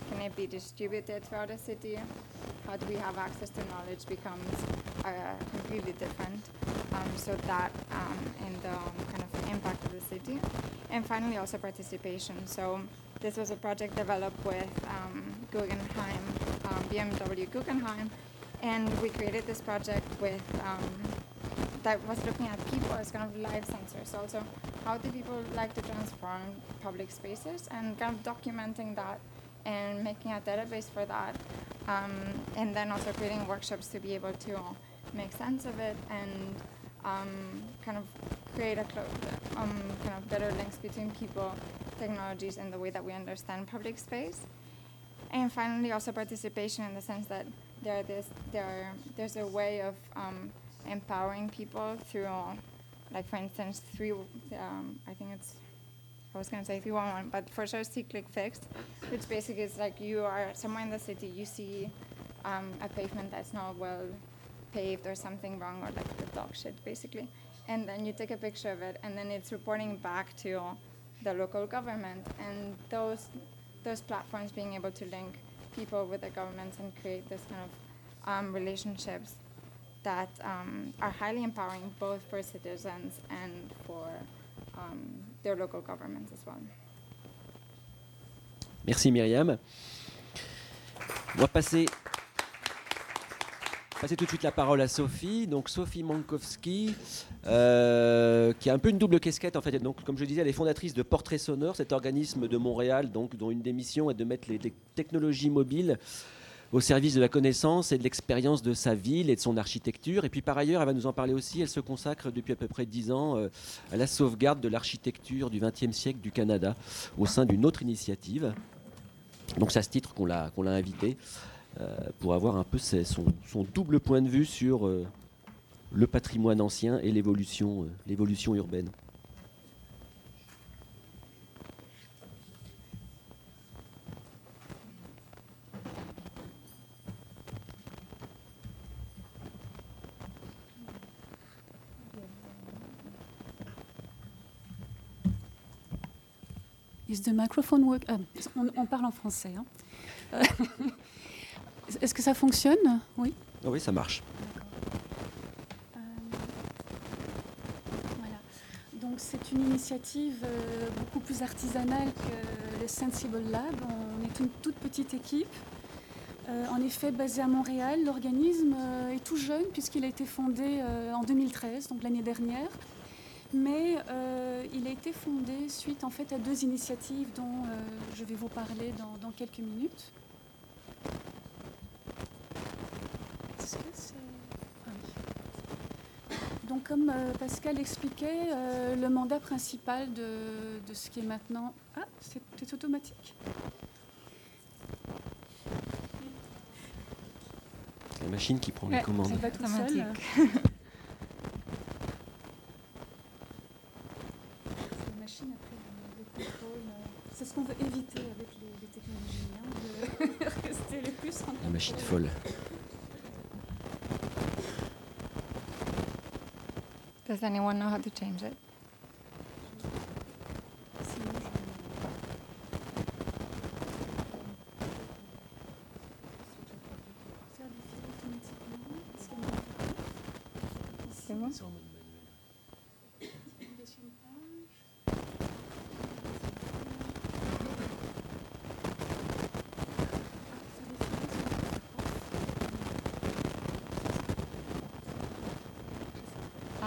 Can it be distributed throughout the city? How do we have access to knowledge becomes uh, completely different. Um, so that um, and the kind of impact of the city, and finally also participation. So this was a project developed with um, Guggenheim, um, BMW Guggenheim, and we created this project with um, that was looking at people as kind of live sensors. Also, how do people like to transform public spaces and kind of documenting that and making a database for that, um, and then also creating workshops to be able to make sense of it and um, kind of create a um, kind of better links between people, technologies, and the way that we understand public space. And finally, also participation in the sense that there this there there's a way of um, empowering people through, like for instance, three. Um, I think it's I was to say 311, but for sure see click fixed, which basically is like you are somewhere in the city, you see um, a pavement that's not well paved or something wrong or like the dog shit basically, and then you take a picture of it, and then it's reporting back to the local government, and those those platforms being able to link people with the governments and create this kind of um, relationships that um, are highly empowering both for citizens and for um, their local governments as well. Merci Myriam. On va passer, passer tout de suite la parole à Sophie. Donc Sophie Mankowski, euh, qui a un peu une double casquette en fait. Donc, comme je disais, elle est fondatrice de Portrait Sonore, cet organisme de Montréal, dont une des missions est de mettre les, technologies mobiles au service de la connaissance et de l'expérience de sa ville et de son architecture. Et puis par ailleurs, elle va nous en parler aussi, elle se consacre depuis à peu près dix ans euh, à la sauvegarde de l'architecture du XXe siècle du Canada au sein d'une autre initiative. Donc c'est à ce titre qu'on l'a qu'on l'a invité euh, pour avoir un peu ses- son, son double point de vue sur euh, le patrimoine ancien et l'évolution euh, l'évolution urbaine. Is the microphone work? ah, on, on parle en français. hein. Est-ce que ça fonctionne? Oui. Ah oui, ça marche. Euh, voilà. Donc c'est une initiative euh, beaucoup plus artisanale que le Sensible Lab. On est une toute petite équipe. Euh, en effet, basé à Montréal, l'organisme est tout jeune puisqu'il a été fondé en 2013, donc l'année dernière. Mais il a été fondé suite en fait à deux initiatives dont je vais vous parler dans, dans quelques minutes. Est-ce que c'est- ah oui. Donc comme euh, Pascal expliquait, euh, le mandat principal de, de ce qui est maintenant... Ah, c'est automatique C'est la machine qui prend les commandes. Ça va tout seul. Automatique. C'est euh, ce qu'on veut éviter avec les, les technologies, hein, de rester le plus en La machine folle. Does anyone know how to change it?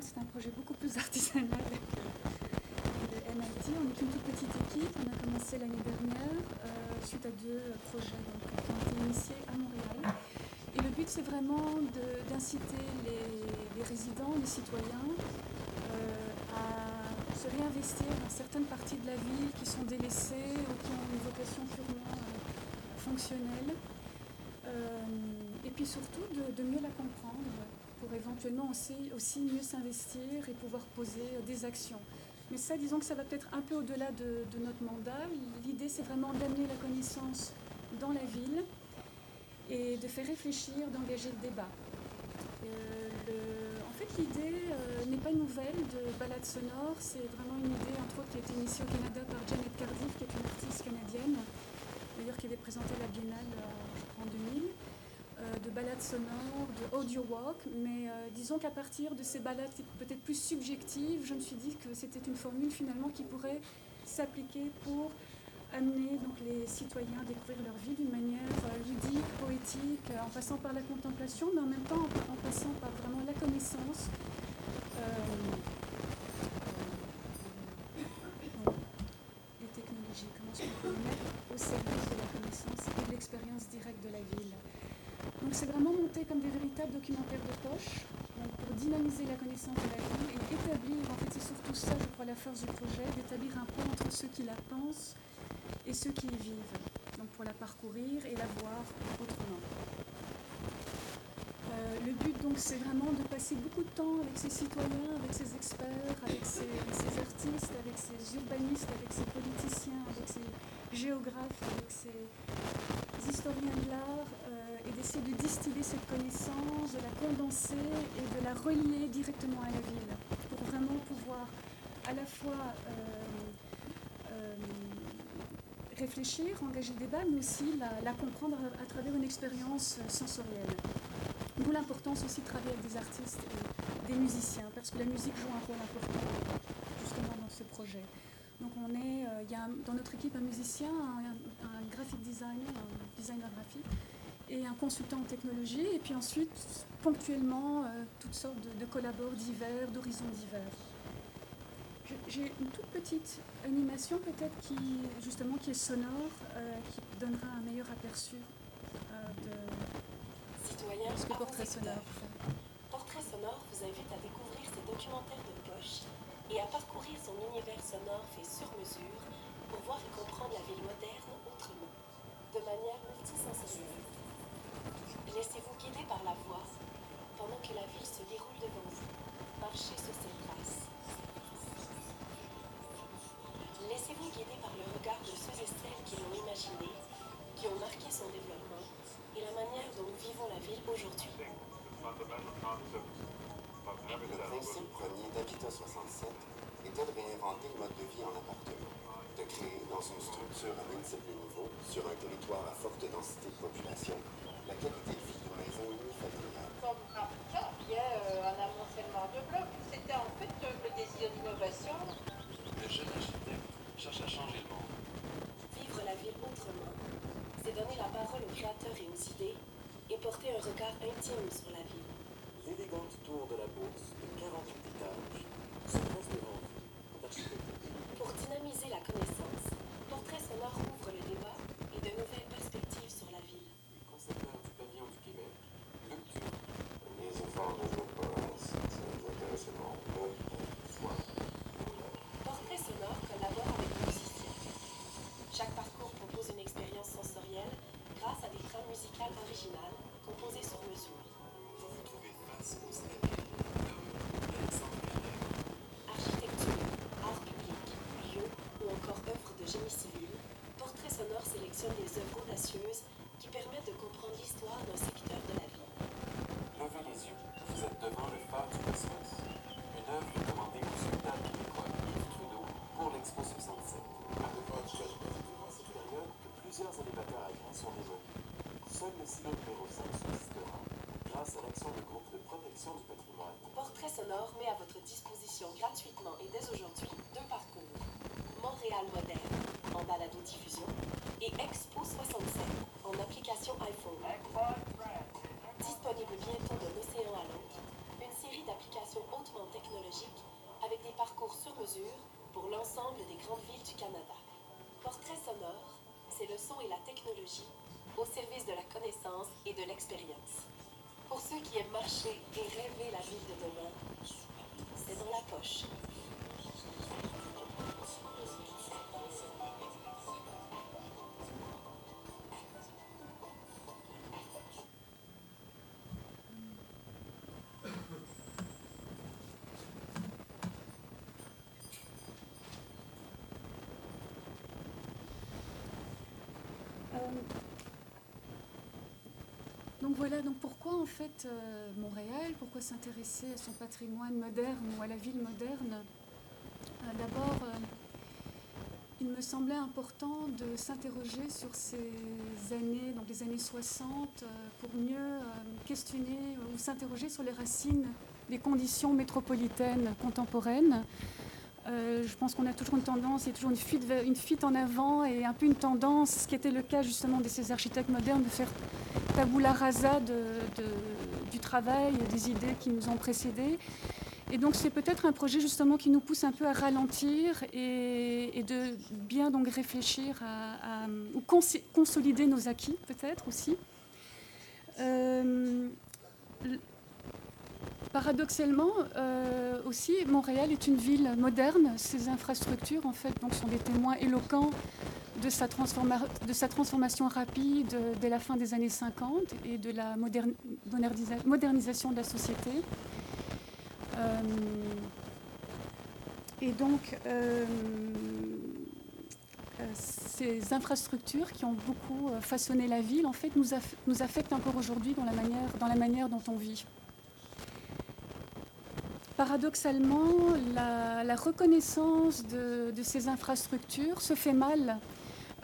c'est un projet beaucoup plus artisanal que le MIT. On est une toute petite équipe. On a commencé l'année dernière euh, suite à deux projets donc, qui ont été initiés à Montréal. Et le but, c'est vraiment d'inciter les, résidents, les citoyens euh, à se réinvestir dans certaines parties de la ville qui sont délaissées ou qui ont une vocation purement euh, fonctionnelle. Et puis surtout de, de mieux la comprendre pour éventuellement aussi, aussi mieux s'investir et pouvoir poser des actions. Mais ça, disons que ça va peut-être un peu au-delà de, notre mandat. L'idée, c'est vraiment d'amener la connaissance dans la ville et de faire réfléchir, d'engager le débat. Euh, en fait, l'idée euh, n'est pas nouvelle de balade sonore. C'est vraiment une idée, entre autres, qui a été initiée au Canada par Janet Cardiff, qui est une artiste canadienne, d'ailleurs qui avait présenté la Biennale euh, je crois, en 2000, euh, de balades sonores, de audio walk. Mais euh, disons qu'à partir de ces balades peut-être plus subjectives, je me suis dit que c'était une formule finalement qui pourrait s'appliquer pour amener donc, les citoyens à découvrir leur vie d'une manière euh, ludique, poétique, euh, en passant par la contemplation, mais en même temps en, passant par vraiment la connaissance les technologies, comment est-ce qu'on peut les mettre au service de la connaissance et de l'expérience directe de la ville. Donc c'est vraiment monté documentaires de poche pour dynamiser la connaissance de la ville et établir, en fait c'est surtout ça je crois la force du projet, d'établir un pont entre ceux qui la pensent et ceux qui y vivent, donc pour la parcourir et la voir autrement. Euh, le but donc c'est vraiment de passer beaucoup de temps avec ces citoyens, avec ces experts, avec ces, ces artistes, avec ces urbanistes avec ses politiciens, avec ses géographes, avec ses historiens de l'art, euh, et d'essayer de distiller cette connaissance, de la condenser et de la relier directement à la ville, pour vraiment pouvoir à la fois euh, euh, réfléchir, engager le débat, mais aussi la, comprendre à, travers une expérience sensorielle. D'où l'importance aussi de travailler avec des artistes et des musiciens, parce que la musique joue un rôle important justement dans ce projet. Donc on est, il y a dans notre équipe un musicien, un graphic designer, un designer graphique, et un consultant en technologie, et puis ensuite ponctuellement euh, toutes sortes de, de collaborateurs divers, d'horizons divers. J'ai une toute petite animation peut-être qui justement qui est sonore, euh, qui donnera un meilleur aperçu euh, de ce que portrait sonore. Portrait sonore vous invite à découvrir ses documentaires de poche et à parcourir son univers sonore fait sur mesure pour voir et comprendre la ville moderne manière multisensorielle. Laissez-vous guider par la voix pendant que la ville se déroule devant vous. Marchez sur ses traces. Laissez-vous guider par le regard de ceux et celles qui l'ont imaginé, qui ont marqué son développement et la manière dont nous vivons la ville aujourd'hui. Le principe premier d'Habitat 67 était de réinventer le mode de vie en appartement, de créer dans une structure à multiples niveaux, sur un territoire à forte densité de population, la qualité de vie d'une maison unifamiliale. Quand vous ça, il y a euh, un amoncellement de blocs. C'était en fait euh, le désir d'innovation. Le jeune architecte cherche à changer le monde. Vivre la ville autrement, c'est donner la parole aux créateurs et aux idées et porter un regard intime sur la ville. L'élégante tour de la Bourse de 48 étages se dresse devant vous, de génie civil, Portrait sonore sélectionne des œuvres audacieuses qui permettent de comprendre l'histoire d'un secteur de la ville. Levez les yeux, vous êtes devant le phare du cosmos. Une œuvre commandée au sculpteur québécois Yves Trudeau pour l'Expo 67. À du devant cette période que plusieurs élévateurs grains sont démolis. Seul le silo numéro 5 subsistera grâce à l'action du groupe de protection du patrimoine. Portrait sonore met à votre disposition gratuitement et dès aujourd'hui deux parcours. Montréal moderne en balado-diffusion et Expo 67 en application iPhone. Disponible bientôt d'un océan à l'autre, une série d'applications hautement technologiques avec des parcours sur mesure pour l'ensemble des grandes villes du Canada. Portrait sonore, c'est le son et la technologie au service de la connaissance et de l'expérience. Pour ceux qui aiment marcher et rêver la ville de demain, c'est dans la poche. Voilà, donc pourquoi en fait euh, Montréal Pourquoi s'intéresser à son patrimoine moderne ou à la ville moderne? Euh, D'abord, euh, il me semblait important de s'interroger sur ces années, donc les années 60, euh, pour mieux questionner ou s'interroger sur les racines des conditions métropolitaines contemporaines. Je pense qu'on a toujours une tendance, il y a toujours une fuite en avant et un peu une tendance, ce qui était le cas justement de ces architectes modernes, de faire tabula rasa du travail et des idées qui nous ont précédés. Et donc c'est peut-être un projet justement qui nous pousse un peu à ralentir et, de bien donc réfléchir à, ou cons- consolider nos acquis peut-être aussi. Euh, Paradoxalement, euh, aussi, Montréal est une ville moderne. Ses infrastructures, en fait, donc, sont des témoins éloquents de sa, transformation rapide dès la fin des années 50 et de la modern- modernisa- modernisation de la société. Euh, Et donc, euh, euh, ces infrastructures qui ont beaucoup façonné la ville, en fait, nous, aff- nous affectent encore aujourd'hui dans, la manière- dont on vit. Paradoxalement, la, reconnaissance de ces infrastructures se fait mal,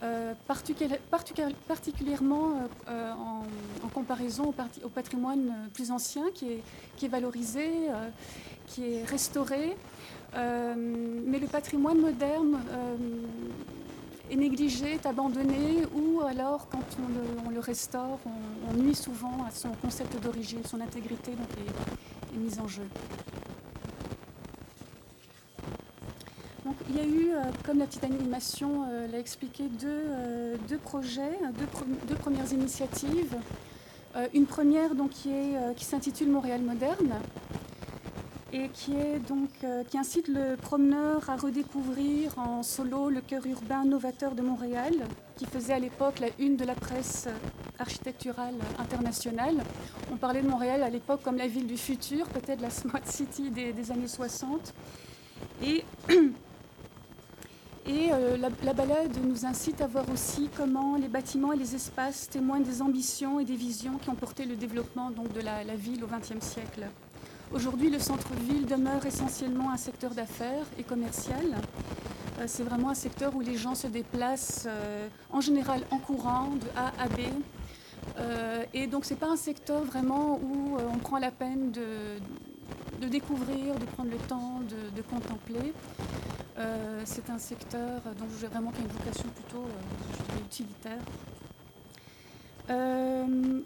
euh, particuli- particu- particulièrement euh, euh, en, comparaison au, patrimoine plus ancien qui est, valorisé, qui est restauré. Mais le patrimoine moderne est négligé, est abandonné, ou alors quand on le, restaure, on, on nuit souvent à son concept d'origine, son intégrité donc est, est mise en jeu. Donc, il y a eu, euh, comme la petite animation euh, l'a expliqué, deux, euh, deux projets, deux, pre- deux premières initiatives. Une première donc, qui, qui s'intitule Montréal moderne et qui, est donc, qui incite le promeneur à redécouvrir en solo le cœur urbain novateur de Montréal, qui faisait à l'époque la une de la presse architecturale internationale. On parlait de Montréal à l'époque comme la ville du futur, peut-être la smart city des, des années 60. Et, et euh, la, la balade nous incite à voir aussi comment les bâtiments et les espaces témoignent des ambitions et des visions qui ont porté le développement donc, de la, ville au XXe siècle. Aujourd'hui, le centre-ville demeure essentiellement un secteur d'affaires et commercial. Euh, C'est vraiment un secteur où les gens se déplacent euh, en général en courant de A à B. Et donc, ce n'est pas un secteur vraiment où on prend la peine de découvrir, de prendre le temps de, de contempler. Euh, C'est un secteur dont dirais vraiment une vocation plutôt euh, utilitaire. Euh,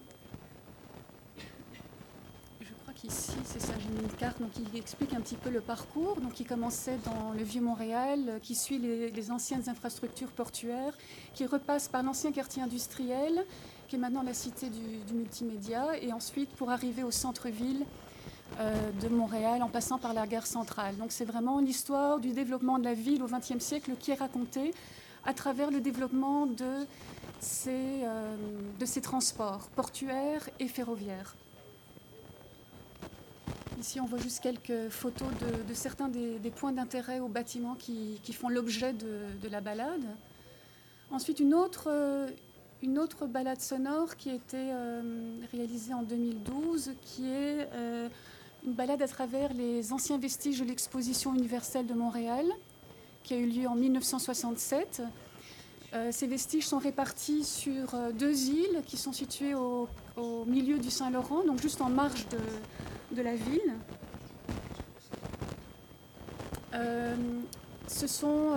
je crois qu'ici, c'est ça, j'ai mis une carte donc, qui explique un petit peu le parcours. Donc, il commençait dans le Vieux-Montréal, qui suit les, anciennes infrastructures portuaires, qui repasse par l'ancien quartier industriel, qui est maintenant la cité du, multimédia, et ensuite pour arriver au centre-ville de Montréal en passant par la gare centrale. Donc, c'est vraiment l'histoire du développement de la ville au XXe siècle qui est racontée à travers le développement de ces, euh, transports portuaires et ferroviaires. Ici, on voit juste quelques photos de, certains des, points d'intérêt aux bâtiments qui, font l'objet de, la balade. Ensuite, une autre, euh, une autre balade sonore qui a été euh, réalisée en 2012, qui est euh, une balade à travers les anciens vestiges de l'exposition universelle de Montréal, qui a eu lieu en 1967. Euh, ces vestiges sont répartis sur euh, deux îles qui sont situées au, milieu du Saint-Laurent, donc juste en marge de, la ville. Euh, ce sont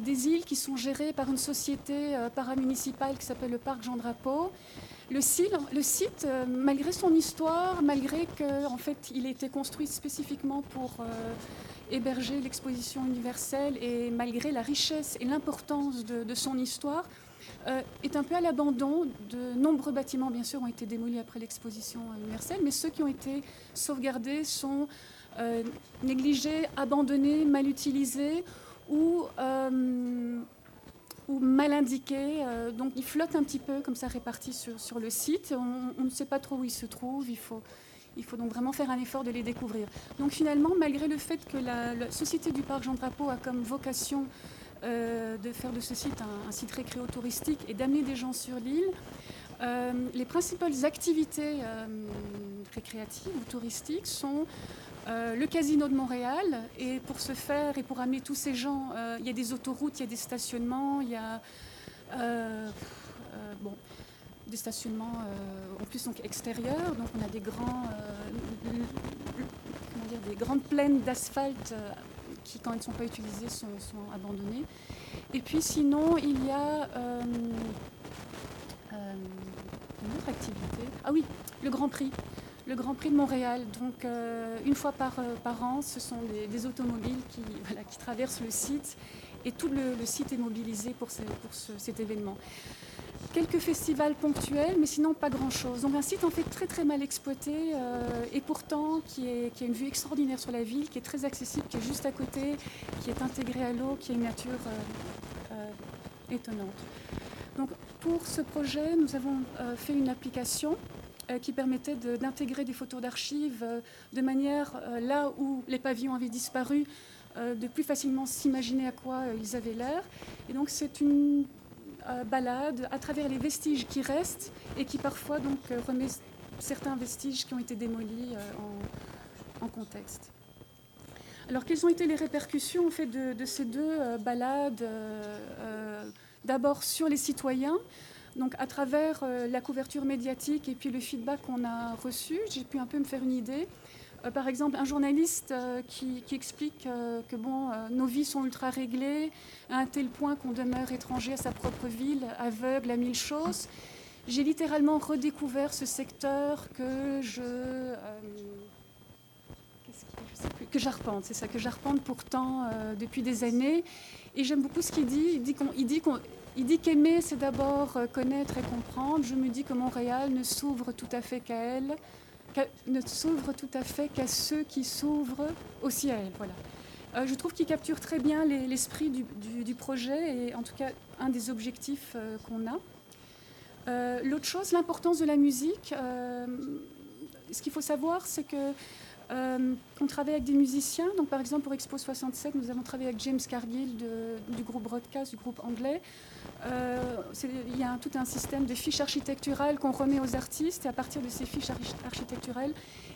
des îles qui sont gérées par une société paramunicipale qui s'appelle le Parc Jean Drapeau. Le site, euh, malgré son histoire, malgré qu'en en fait, il a été construit spécifiquement pour euh, héberger l'exposition universelle et malgré la richesse et l'importance de, son histoire, euh, est un peu à l'abandon. De nombreux bâtiments, bien sûr, ont été démolis après l'exposition universelle, mais ceux qui ont été sauvegardés sont négligés, abandonnés, mal utilisés ou, mal indiqués. Euh, donc ils flottent un petit peu comme ça répartis sur, le site. On, ne sait pas trop où ils se trouvent. Il faut, donc vraiment faire un effort de les découvrir. Donc finalement, malgré le fait que la, Société du Parc Jean Drapeau a comme vocation euh, de faire de ce site un, un site récréo-touristique et d'amener des gens sur l'île, euh, les principales activités euh, récréatives ou touristiques sont euh, le casino de Montréal. Et pour ce faire et pour amener tous ces gens, il y a des autoroutes, il y a des stationnements, il y a bon, des stationnements en plus donc extérieurs. Donc on a des grands, comment dire, des grandes plaines d'asphalte qui, quand elles ne sont pas utilisées, sont, abandonnées. Et puis sinon, il y a une autre activité. Ah oui, le Grand Prix. Le Grand Prix de Montréal. Donc, euh, une fois par, euh, par an, ce sont des, automobiles qui, traversent le site et tout le, site est mobilisé pour, ce- pour ce- cet événement. Quelques festivals ponctuels, mais sinon pas grand-chose. Donc un site en fait très très mal exploité euh, et pourtant qui, a une vue extraordinaire sur la ville, qui est très accessible, qui est juste à côté, qui est intégré à l'eau, qui a une nature euh, euh, étonnante. Donc pour ce projet, nous avons euh, fait une application euh, qui permettait d'intégrer des photos d'archives euh, de manière, là où les pavillons avaient disparu, de plus facilement s'imaginer à quoi ils avaient l'air. Et donc c'est une balade à travers les vestiges qui restent et qui parfois donc remet certains vestiges qui ont été démolis en, contexte. Alors, quelles ont été les répercussions fait, de, ces deux balades D'abord sur les citoyens, donc à travers euh, la couverture médiatique et puis le feedback qu'on a reçu, j'ai pu un peu me faire une idée. Euh, par exemple, un journaliste euh, qui, explique que bon, nos vies sont ultra réglées, à un tel point qu'on demeure étranger à sa propre ville, aveugle à mille choses. J'ai littéralement redécouvert ce secteur que je. que j'arpente, c'est ça, que j'arpente pourtant depuis des années. Et j'aime beaucoup ce qu'il dit. Il dit qu'aimer, c'est d'abord euh, connaître et comprendre. Je me dis que Montréal ne s'ouvre tout à fait qu'à elle, ne s'ouvre tout à fait qu'à ceux qui s'ouvrent aussi à elle. Voilà. Euh, je trouve qu'il capture très bien les- l'esprit du, projet et en tout cas un des objectifs euh, qu'on a. L'autre chose, l'importance de la musique. ce qu'il faut savoir, c'est que euh, on travaille avec des musiciens. Donc, par exemple, pour Expo 67, nous avons travaillé avec James Cargill du groupe Broadcast, du groupe anglais. Euh, il y a tout un système de fiches architecturales qu'on remet aux artistes. Et à partir de ces fiches archi- architecturales,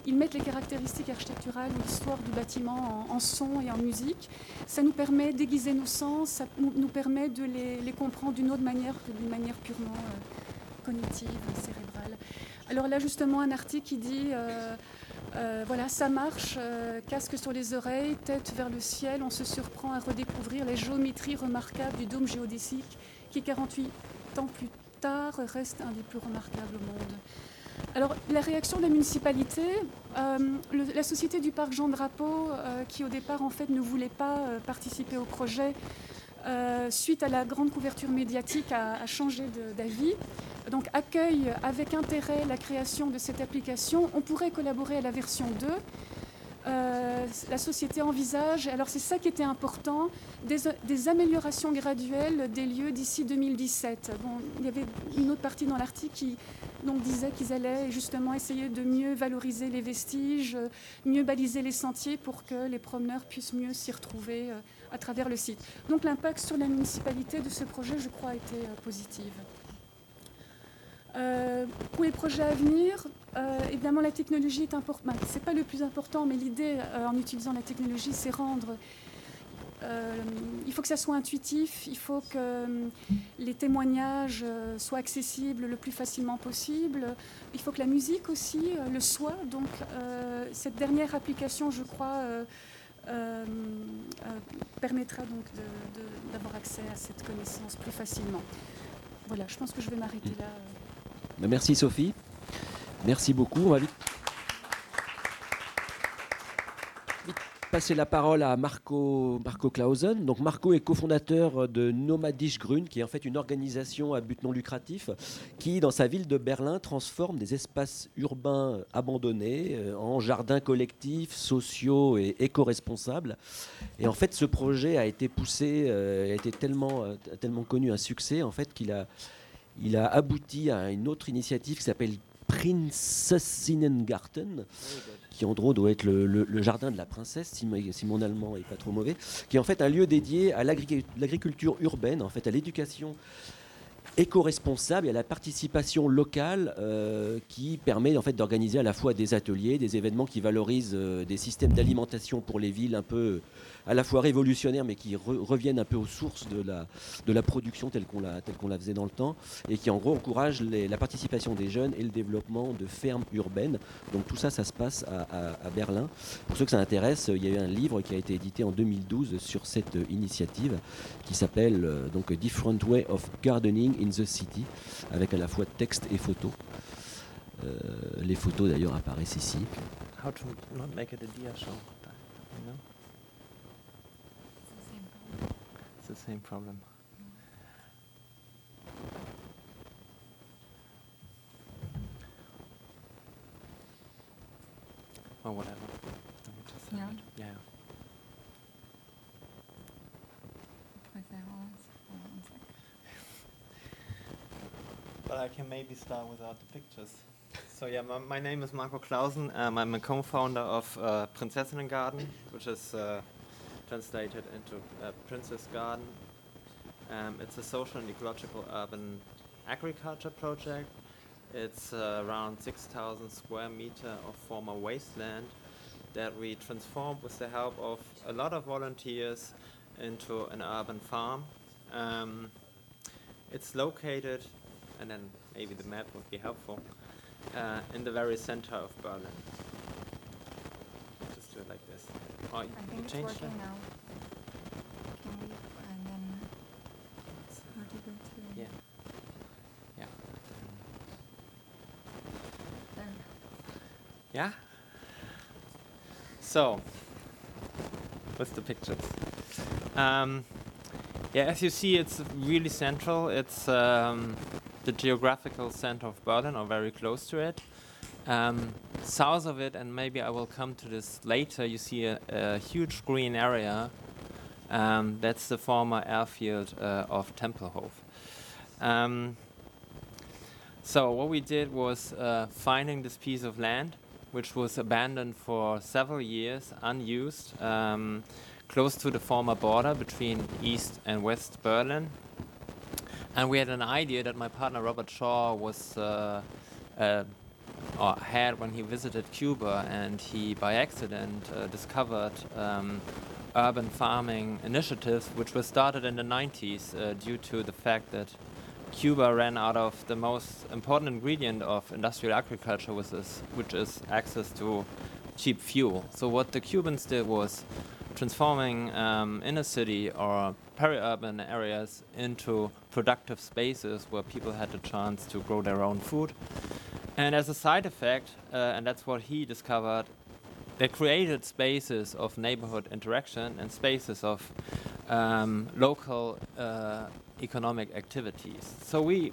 ils mettent les caractéristiques architecturales ou l'histoire du bâtiment en, son et en musique. Ça nous permet d'aiguiser nos sens, ça nous permet de les, les comprendre d'une autre manière que d'une manière purement euh, cognitive, cérébrale. Alors là, justement, un article qui dit... euh, euh, voilà, ça marche, euh, casque sur les oreilles, tête vers le ciel, on se surprend à redécouvrir les géométries remarquables du dôme géodésique qui, 48 ans plus tard, reste un des plus remarquables au monde. Alors, la réaction de la municipalité, la société du parc Jean Drapeau, qui au départ en fait ne voulait pas participer au projet, euh, suite à la grande couverture médiatique, a, changé d'avis. Donc, accueille avec intérêt la création de cette application. On pourrait collaborer à la version 2. Euh, la société envisage, alors c'est ça qui était important, des, améliorations graduelles des lieux d'ici 2017. Bon, il y avait une autre partie dans l'article qui disait qu'ils allaient justement essayer de mieux valoriser les vestiges, mieux baliser les sentiers pour que les promeneurs puissent mieux s'y retrouver euh, à travers le site. Donc l'impact sur la municipalité de ce projet, je crois, a été euh, positif. Euh, pour les projets à venir, euh, évidemment, la technologie est importante. Ce n'est pas le plus important, mais l'idée en utilisant la technologie, c'est rendre. il faut que ça soit intuitif, il faut que les témoignages soient accessibles le plus facilement possible. Il faut que la musique aussi le soit. Donc, cette dernière application, je crois, euh, euh, permettra donc d'avoir accès à cette connaissance plus facilement. Voilà, je pense que je vais m'arrêter là. euh. Ben, Merci Sophie. Merci beaucoup. On va vite vite passer la parole à Marco, Marco Clausen. Donc Marco est cofondateur de Nomadisch Grün, qui est en fait une organisation à but non lucratif qui, dans sa ville de Berlin, transforme des espaces urbains abandonnés euh, en jardins collectifs, sociaux et éco-responsables. Et en fait, ce projet a été poussé, euh, a été tellement, euh, tellement connu un succès en fait qu'il a il a abouti à une autre initiative qui s'appelle Prinzessinnengarten, qui en gros doit être le, jardin de la princesse, si, mo- si mon allemand est pas trop mauvais, qui est en fait un lieu dédié à l'agri- l'agriculture urbaine, en fait à l'éducation éco-responsable et à la participation locale euh, qui permet en fait d'organiser à la fois des ateliers, des événements qui valorisent euh, des systèmes d'alimentation pour les villes un peu à la fois révolutionnaires mais qui re- reviennent un peu aux sources de la, de la production telle qu'on la, qu'on la faisait dans le temps et qui en gros encourage les- la participation des jeunes et le développement de fermes urbaines. Donc tout ça, ça se passe à, Berlin. Pour ceux que ça intéresse, il y a eu un livre qui a été édité en 2012 sur cette initiative qui s'appelle euh, donc Different Way of Gardening in the City, avec à la fois texte et photos. Euh, les photos d'ailleurs apparaissent ici. How to not make it a? It's the same problem. Or whatever. Just Yeah. Yeah. But I can maybe start without the pictures. So yeah, my, my name is Marco Clausen. Um, I'm a co-founder of uh, Prinzessinnengarten, which is uh, translated into uh, Princess Garden. Um, it's a social and ecological urban agriculture project. It's uh, around 6,000 square meter of former wasteland that we transformed with the help of a lot of volunteers into an urban farm. Um, it's located, and then maybe the map would be helpful, uh, in the very center of Berlin. Do it like this. Oh, I you think it's working it? now. Can we, and then, how do you go to? Yeah. Yeah. There. Yeah? So, with the pictures. Um, yeah, as you see, it's really central. It's um, the geographical center of Berlin, or very close to it. Um, south of it, and maybe I will come to this later, you see a, a huge green area. Um, that's the former airfield uh, of Tempelhof. Um, so what we did was uh, finding this piece of land, which was abandoned for several years, unused, um, close to the former border between East and West Berlin. And we had an idea that my partner Robert Shaw was uh, or had when he visited Cuba, and he by accident uh, discovered um, urban farming initiatives, which were started in the 90s uh, due to the fact that Cuba ran out of the most important ingredient of industrial agriculture, which is, which is access to cheap fuel. So what the Cubans did was transforming um, inner city or peri-urban areas into productive spaces where people had the chance to grow their own food. And as a side effect, uh, and that's what he discovered, they created spaces of neighborhood interaction and spaces of um, local uh, economic activities. So we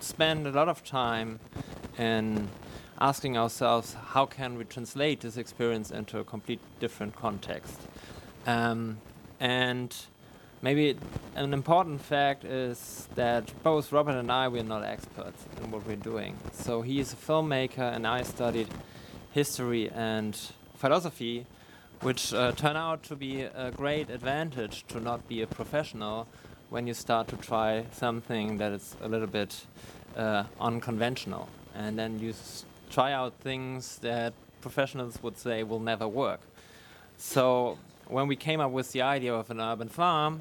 spend a lot of time in asking ourselves how can we translate this experience into a complete different context. Um, and maybe an important fact is that both Robert and I we're not experts in what we're doing. So he is a filmmaker, and I studied history and philosophy, which uh, turn out to be a great advantage to not be a professional when you start to try something that is a little bit uh, unconventional, and then you try out things that professionals would say will never work. So when we came up with the idea of an urban farm,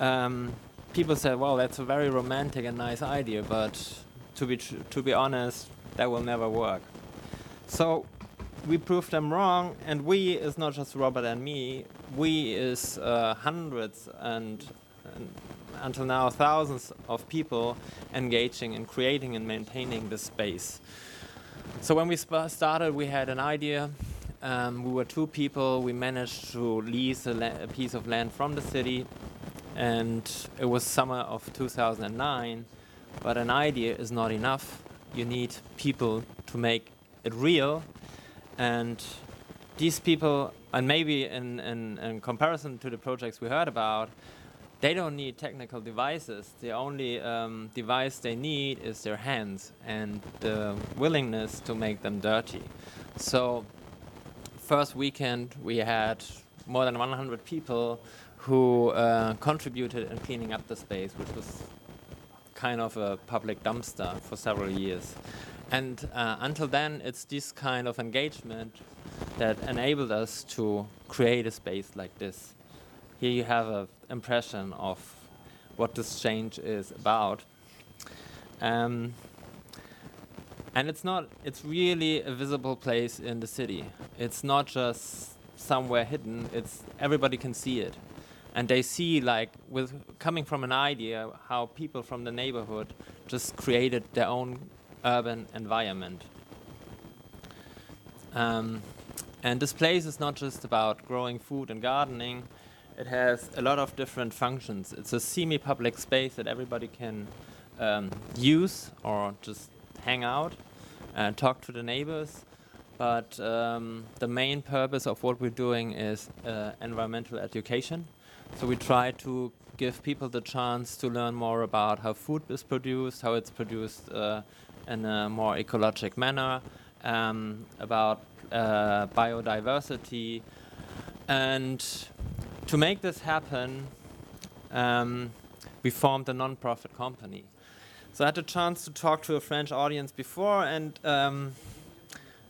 um, people said, "Well, that's a very romantic and nice idea, but to be to be honest, that will never work." So we proved them wrong, and we is not just Robert and me. We is uh, hundreds and, and until now thousands of people engaging in creating and maintaining this space. So when we started, we had an idea. Um, we were two people. We managed to lease a, la- a piece of land from the city, and it was summer of 2009. But an idea is not enough. You need people to make it real, and these people, and maybe in, in, in comparison to the projects we heard about, they don't need technical devices. The only um, device they need is their hands and the willingness to make them dirty. So, first weekend we had more than 100 people who uh, contributed in cleaning up the space, which was kind of a public dumpster for several years. And uh, until then, it's this kind of engagement that enabled us to create a space like this. Here you have an impression of what this change is about. Um, and it's not, it's really a visible place in the city. It's not just somewhere hidden, it's everybody can see it. And they see, like, with coming from an idea, how people from the neighborhood just created their own urban environment. Um, and this place is not just about growing food and gardening, it has a lot of different functions. It's a semi public space that everybody can um, use or just hang out and talk to the neighbors. But um, the main purpose of what we're doing is uh, environmental education. So we try to give people the chance to learn more about how food is produced, how it's produced uh, in a more ecologic manner, um, about uh, biodiversity, and to make this happen, um, we formed a non-profit company. So I had the chance to talk to a French audience before, and um,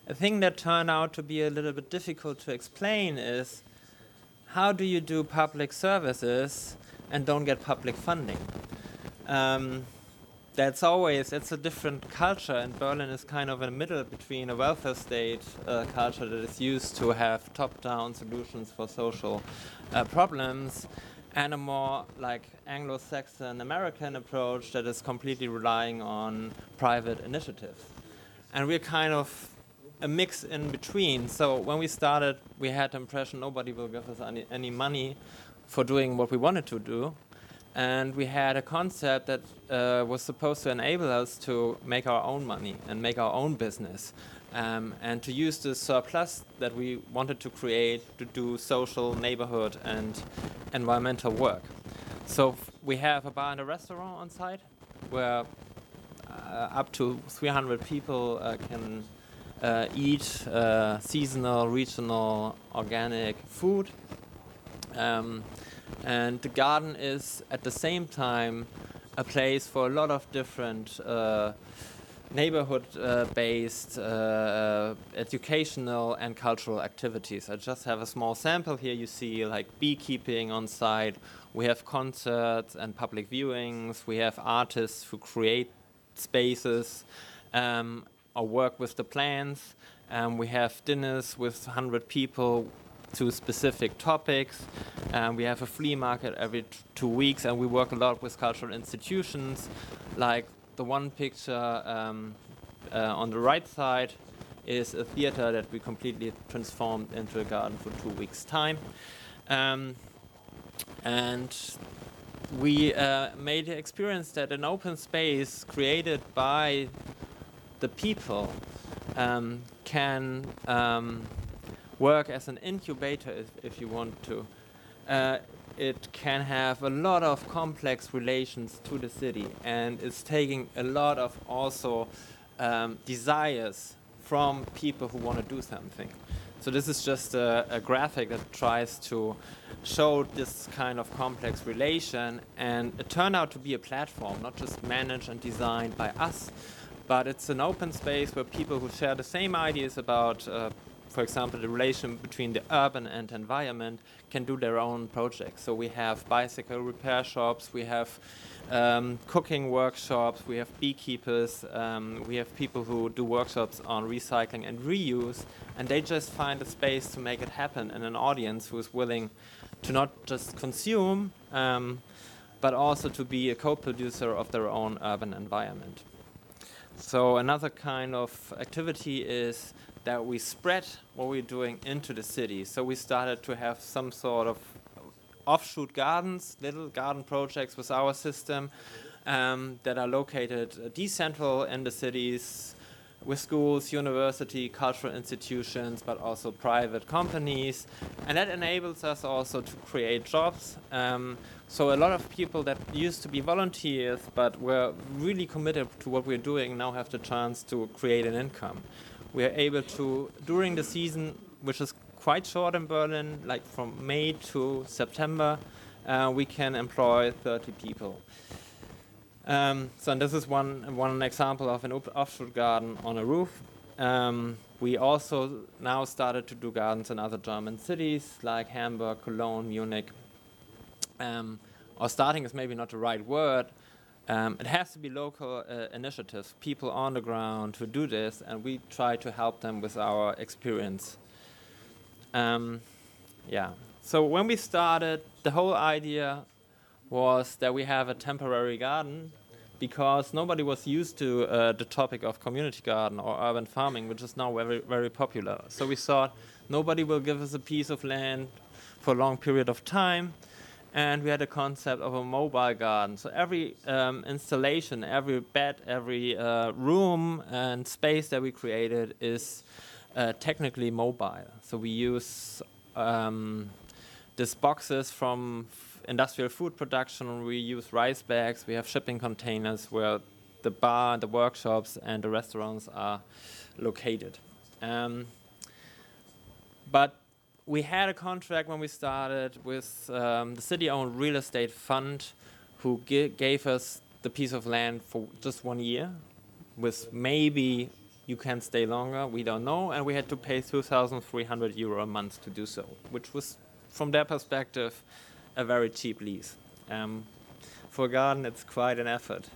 a thing that turned out to be a little bit difficult to explain is how do you do public services and don't get public funding? Um, that's always it's a different culture, and Berlin is kind of in the middle between a welfare state uh, culture that is used to have top-down solutions for social uh, problems, and a more like Anglo-Saxon American approach that is completely relying on private initiatives. And we're kind of a mix in between. So when we started, we had the impression nobody will give us any, any money for doing what we wanted to do. And we had a concept that uh, was supposed to enable us to make our own money and make our own business. Um, and to use the surplus that we wanted to create to do social, neighborhood, and environmental work. So we have a bar and a restaurant on site where uh, up to 300 people uh, can uh, eat uh, seasonal, regional, organic food. Um, and the garden is at the same time a place for a lot of different uh, neighborhood uh, based uh, educational and cultural activities. I just have a small sample here. You see like beekeeping on site. We have concerts and public viewings. We have artists who create spaces um, or work with the plants. Um, we have dinners with 100 people to specific topics. Um, we have a flea market every two weeks, and we work a lot with cultural institutions. Like the one picture um, uh, on the right side is a theater that we completely transformed into a garden for two weeks' time. Um, and we uh, made the experience that an open space created by the people um, can um, work as an incubator if, if you want to. Uh, it can have a lot of complex relations to the city and it's taking a lot of also um, desires from people who want to do something. So this is just a, a, graphic that tries to show this kind of complex relation and it turned out to be a platform, not just managed and designed by us, but it's an open space where people who share the same ideas about, uh, for example, the relation between the urban and environment can do their own projects. So we have bicycle repair shops, we have um, cooking workshops, we have beekeepers, um, we have people who do workshops on recycling and reuse, and they just find a space to make it happen and an audience who is willing to not just consume, um, but also to be a co-producer of their own urban environment. So another kind of activity is that we spread what we're doing into the city. So we started to have some sort of offshoot gardens, little garden projects with our system um, that are located uh, decentral in the cities with schools, university, cultural institutions, but also private companies. And that enables us also to create jobs. Um, so a lot of people that used to be volunteers but were really committed to what we're doing now have the chance to create an income. We are able to, during the season, which is quite short in Berlin, like from May to September, uh, we can employ 30 people. Um, so this is one one example of an offshoot garden on a roof. Um, we also now started to do gardens in other German cities like Hamburg, Cologne, Munich. Um, or starting is maybe not the right word. Um, it has to be local uh, initiatives, people on the ground who do this, and we try to help them with our experience. Um, yeah. So when we started, the whole idea was that we have a temporary garden because nobody was used to uh, the topic of community garden or urban farming, which is now very, very popular. So we thought nobody will give us a piece of land for a long period of time. And we had a concept of a mobile garden. So every um, installation, every bed, every uh, room and space that we created is uh, technically mobile. So we use um, these boxes from industrial food production, we use rice bags, we have shipping containers where the bar, the workshops, and the restaurants are located. Um, but we had a contract when we started with um, the city-owned real estate fund, who gi- gave us the piece of land for just one year, with maybe you can stay longer. We don't know, and we had to pay 2,300 euro a month to do so, which was, from their perspective, a very cheap lease. Um, for a garden, it's quite an effort.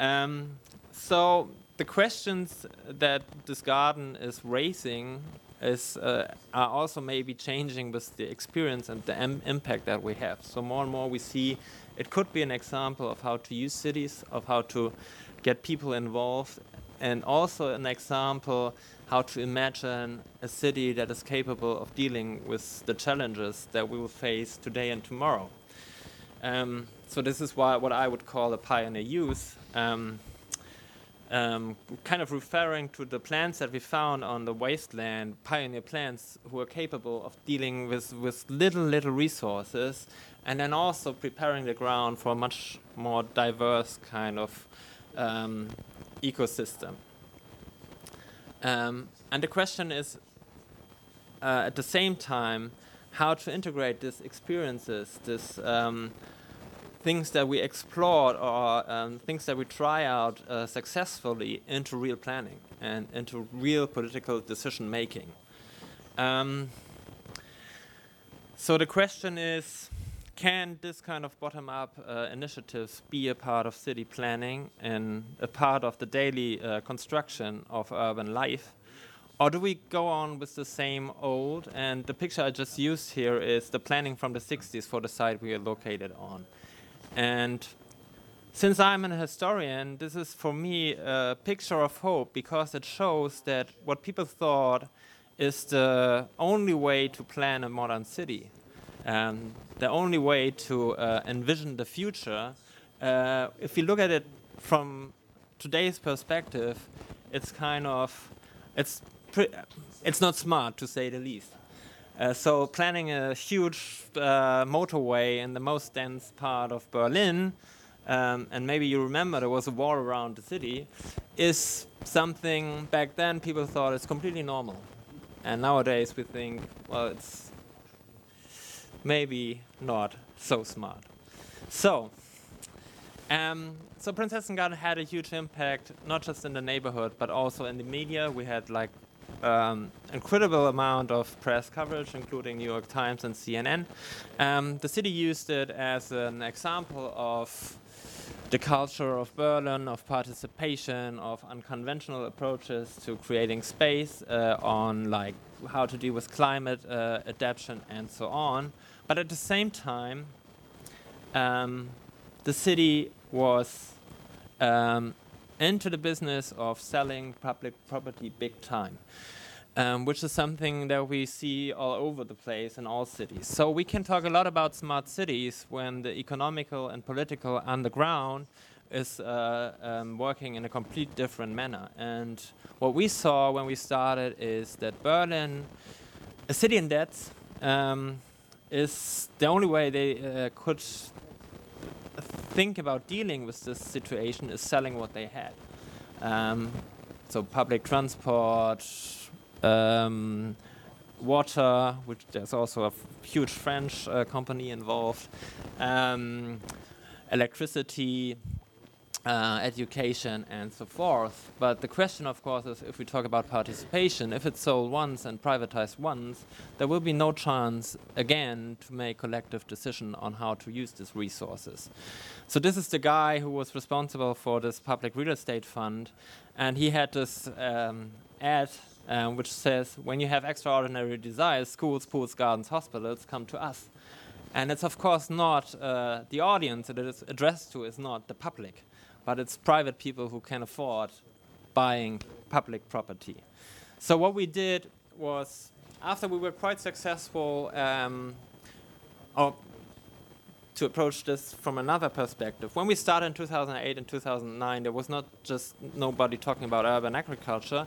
Um, so the questions that this garden is raising is uh, are also maybe changing with the experience and the im- impact that we have. So more and more we see it could be an example of how to use cities, of how to get people involved, and also an example how to imagine a city that is capable of dealing with the challenges that we will face today and tomorrow. Um, so this is why what I would call a pioneer use. Um, um, kind of referring to the plants that we found on the wasteland, pioneer plants who are capable of dealing with, with little, little resources, and then also preparing the ground for a much more diverse kind of um, ecosystem. Um, and the question is, uh, at the same time, how to integrate these experiences, this um, things that we explored or um, things that we try out uh, successfully into real planning and into real political decision making. Um, so the question is can this kind of bottom up uh, initiatives be a part of city planning and a part of the daily uh, construction of urban life? Or do we go on with the same old? And the picture I just used here is the planning from the 60s for the site we are located on. And since I'm an historian, this is for me a picture of hope because it shows that what people thought is the only way to plan a modern city, um, the only way to uh, envision the future. Uh, if you look at it from today's perspective, it's kind of it's it's not smart to say the least. Uh, so planning a huge uh, motorway in the most dense part of Berlin, um, and maybe you remember there was a war around the city, is something back then people thought it's completely normal, and nowadays we think, well, it's maybe not so smart. So. Um, so Prinzessinnengarten had a huge impact, not just in the neighborhood, but also in the media. We had like um, incredible amount of press coverage, including New York Times and CNN. Um, the city used it as an example of the culture of Berlin, of participation, of unconventional approaches to creating space, uh, on like how to deal with climate uh, adaptation and so on. But at the same time, um, the city was um, into the business of selling public property big time, um, which is something that we see all over the place in all cities. So we can talk a lot about smart cities when the economical and political underground is uh, um, working in a complete different manner. And what we saw when we started is that Berlin, a city in debt, um, is the only way they uh, could think about dealing with this situation is selling what they had. Um, so public transport, um, water, which there's also a huge French uh, company involved, um, electricity, uh, education, and so forth. But the question, of course, is if we talk about participation, if it's sold once and privatized once, there will be no chance again to make collective decision on how to use these resources. So this is the guy who was responsible for this public real estate fund, and he had this um, ad um, which says, "When you have extraordinary desires, schools, pools, gardens, hospitals, come to us." And it's of course not uh, the audience that it is addressed to is not the public, but it's private people who can afford buying public property. So what we did was, after we were quite successful, um, or to approach this from another perspective. When we started in 2008 and 2009, there was not just nobody talking about urban agriculture,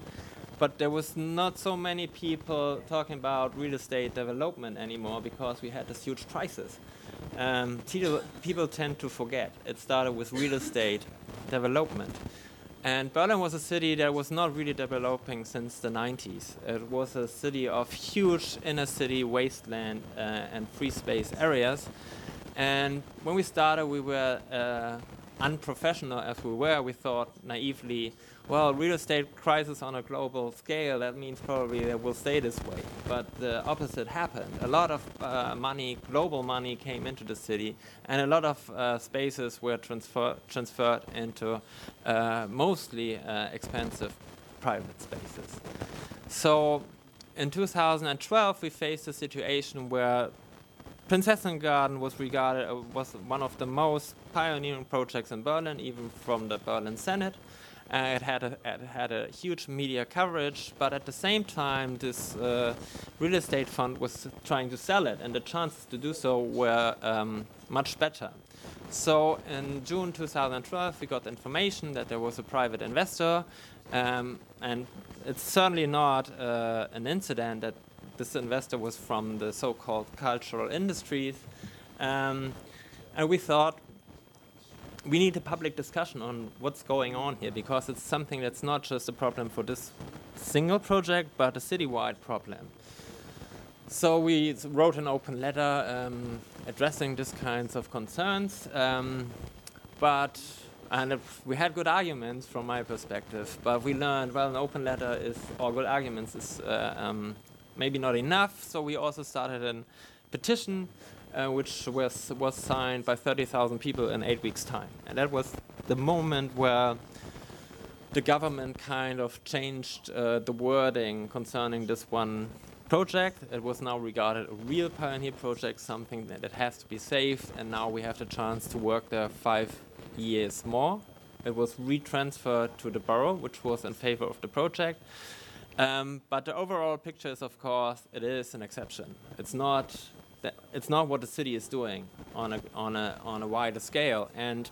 but there was not so many people talking about real estate development anymore because we had this huge crisis. Um, people tend to forget. It started with real estate development. And Berlin was a city that was not really developing since the 90s. It was a city of huge inner city wasteland uh, and free space areas. And when we started, we were uh, unprofessional as we were. We thought naively, well, real estate crisis on a global scale, that means probably it will stay this way. But the opposite happened. A lot of uh, money, global money, came into the city, and a lot of uh, spaces were transfer transferred into uh, mostly uh, expensive private spaces. So in 2012, we faced a situation where Prinzessinnengarten was regarded uh, was one of the most pioneering projects in Berlin, even from the Berlin Senate. Uh, it had a, it had a huge media coverage, but at the same time, this uh, real estate fund was trying to sell it, and the chances to do so were um, much better. So in June 2012, we got information that there was a private investor, um, and it's certainly not uh, an incident that this investor was from the so-called cultural industries, um, and we thought we need a public discussion on what's going on here because it's something that's not just a problem for this single project, but a citywide problem. So we wrote an open letter um, addressing these kinds of concerns, um, but and we had good arguments from my perspective. But we learned well, an open letter is or good arguments is uh, um, maybe not enough. So we also started a petition uh, which was was signed by 30,000 people in eight weeks' time, and that was the moment where the government kind of changed uh, the wording concerning this one project. It was now regarded a real pioneer project, something that, has to be saved, and now we have the chance to work there five years more. It was retransferred to the borough, which was in favor of the project. Um, but the overall picture is, of course, it is an exception. It's not that it's not what the city is doing on a on a on a wider scale. And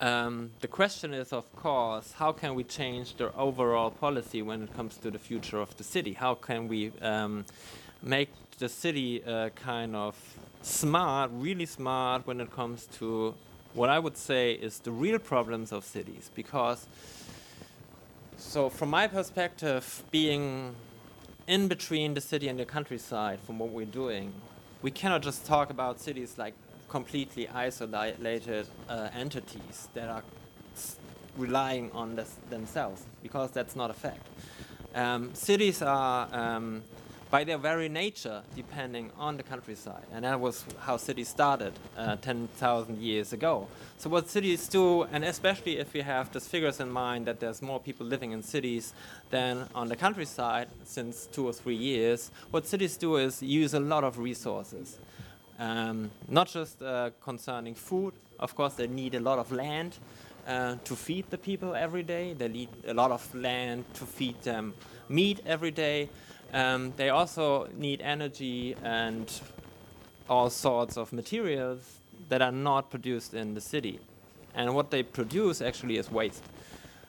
um, the question is, of course, how can we change the overall policy when it comes to the future of the city? How can we um, make the city uh, kind of smart, really smart, when it comes to what I would say is the real problems of cities? Because so, from my perspective, being in between the city and the countryside from what we're doing, we cannot just talk about cities like completely isolated uh, entities that are relying on this themselves, because that's not a fact. Um, cities are um, by their very nature depending on the countryside. And that was how cities started uh, 10,000 years ago. So, what cities do, and especially if we have these figures in mind that there's more people living in cities than on the countryside since two or three years, what cities do is use a lot of resources. Um, not just uh, concerning food, of course, they need a lot of land. Uh, to feed the people every day. They need a lot of land to feed them meat every day. Um, they also need energy and all sorts of materials that are not produced in the city. And what they produce actually is waste.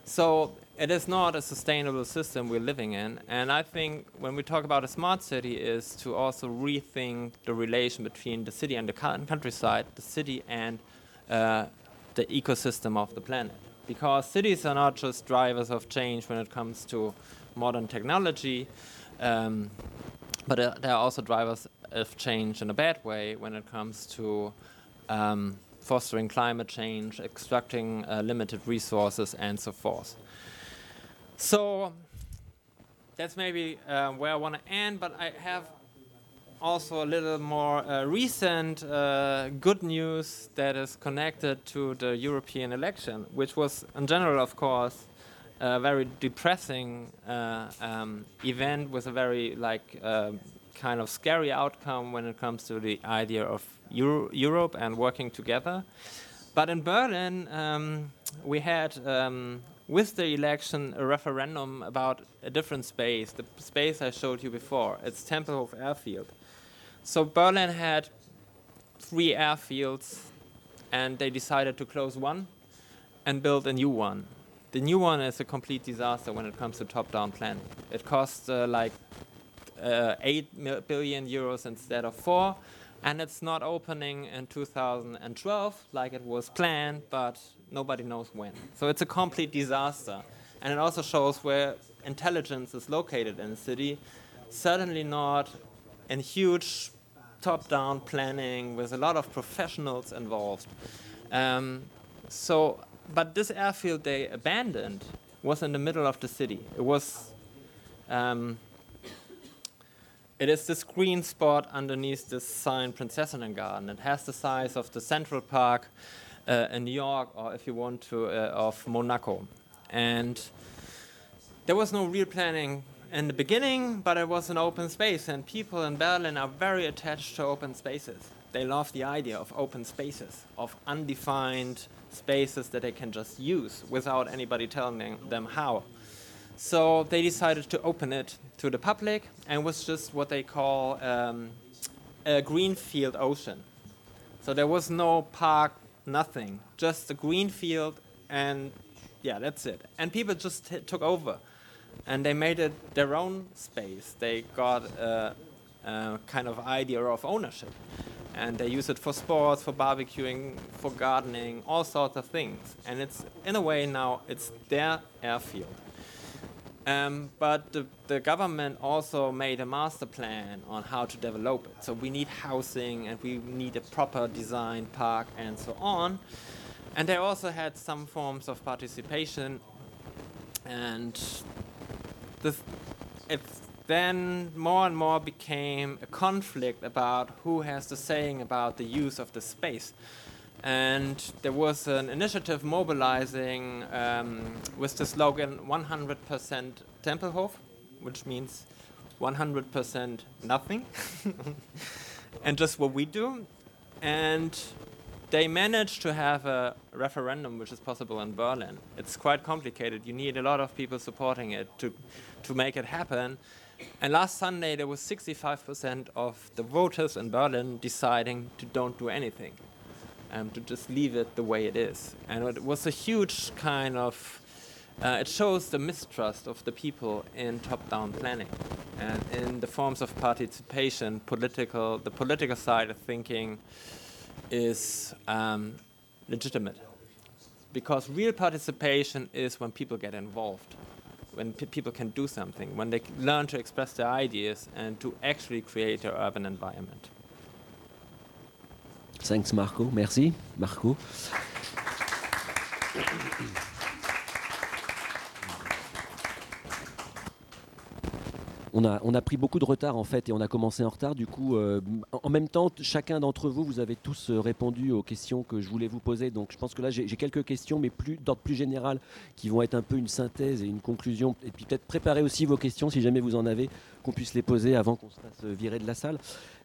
So it is not a sustainable system we're living in. And I think when we talk about a smart city is to also rethink the relation between the city and the countryside, the city and uh, the ecosystem of the planet. Because cities are not just drivers of change when it comes to modern technology, um, but uh, there are also drivers of change in a bad way when it comes to um, fostering climate change, extracting uh, limited resources, and so forth. So that's maybe uh, where I want to end, but I have also a little more uh, recent uh, good news that is connected to the European election, which was, in general, of course, a very depressing uh, um, event with a very like uh, kind of scary outcome when it comes to the idea of Euro Europe and working together. But in Berlin, um, we had um, with the election a referendum about a different space, the space I showed you before. It's Tempelhof Airfield. So Berlin had three airfields, and they decided to close one and build a new one. The new one is a complete disaster when it comes to top-down planning. It costs uh, like uh, 8 billion euros instead of 4, and it's not opening in 2012 like it was planned, but nobody knows when. So it's a complete disaster. And it also shows where intelligence is located in the city. Certainly not in huge top down planning with a lot of professionals involved. Um, so, but this airfield they abandoned was in the middle of the city. It was. Um, it is this green spot underneath this sign, Prinzessinnengarten. It has the size of the Central Park uh, in New York, or if you want to, uh, of Monaco. And there was no real planning in the beginning, but it was an open space, and people in Berlin are very attached to open spaces. They love the idea of open spaces, of undefined spaces that they can just use without anybody telling them how. So they decided to open it to the public, and was just what they call um, a greenfield ocean. So there was no park, nothing, just a greenfield, and yeah, that's it. And people just took over, and they made it their own space. They got a, a kind of idea of ownership, and they use it for sports, for barbecuing, for gardening, all sorts of things. And it's in a way now it's their airfield. Um, but the, the government also made a master plan on how to develop it. So we need housing and we need a proper design park and so on. And they also had some forms of participation. And it then more and more became a conflict about who has the saying about the use of the space and there was an initiative mobilizing um, with the slogan 100% Tempelhof, which means 100% nothing, and just what we do. And they managed to have a referendum, which is possible in Berlin. It's quite complicated. You need a lot of people supporting it to, to make it happen. And last Sunday, there was 65% of the voters in Berlin deciding to don't do anything um, to just leave it the way it is. And it was a huge kind of, uh, it shows the mistrust of the people in top-down planning and in the forms of participation, political, the political side of thinking is um, legitimate. Because real participation is when people get involved, when people can do something, when they learn to express their ideas and to actually create their urban environment. Thanks, Marco. Merci, Marco. On a, pris beaucoup de retard en fait et on a commencé en retard. Du coup, euh, en même temps, chacun d'entre vous, vous avez tous euh, répondu aux questions que je voulais vous poser. Donc je pense que là, j'ai quelques questions, mais d'ordre plus général, qui vont être un peu une synthèse et une conclusion. Et puis peut-être préparer aussi vos questions si jamais vous en avez, qu'on puisse les poser avant qu'on se fasse virer de la salle.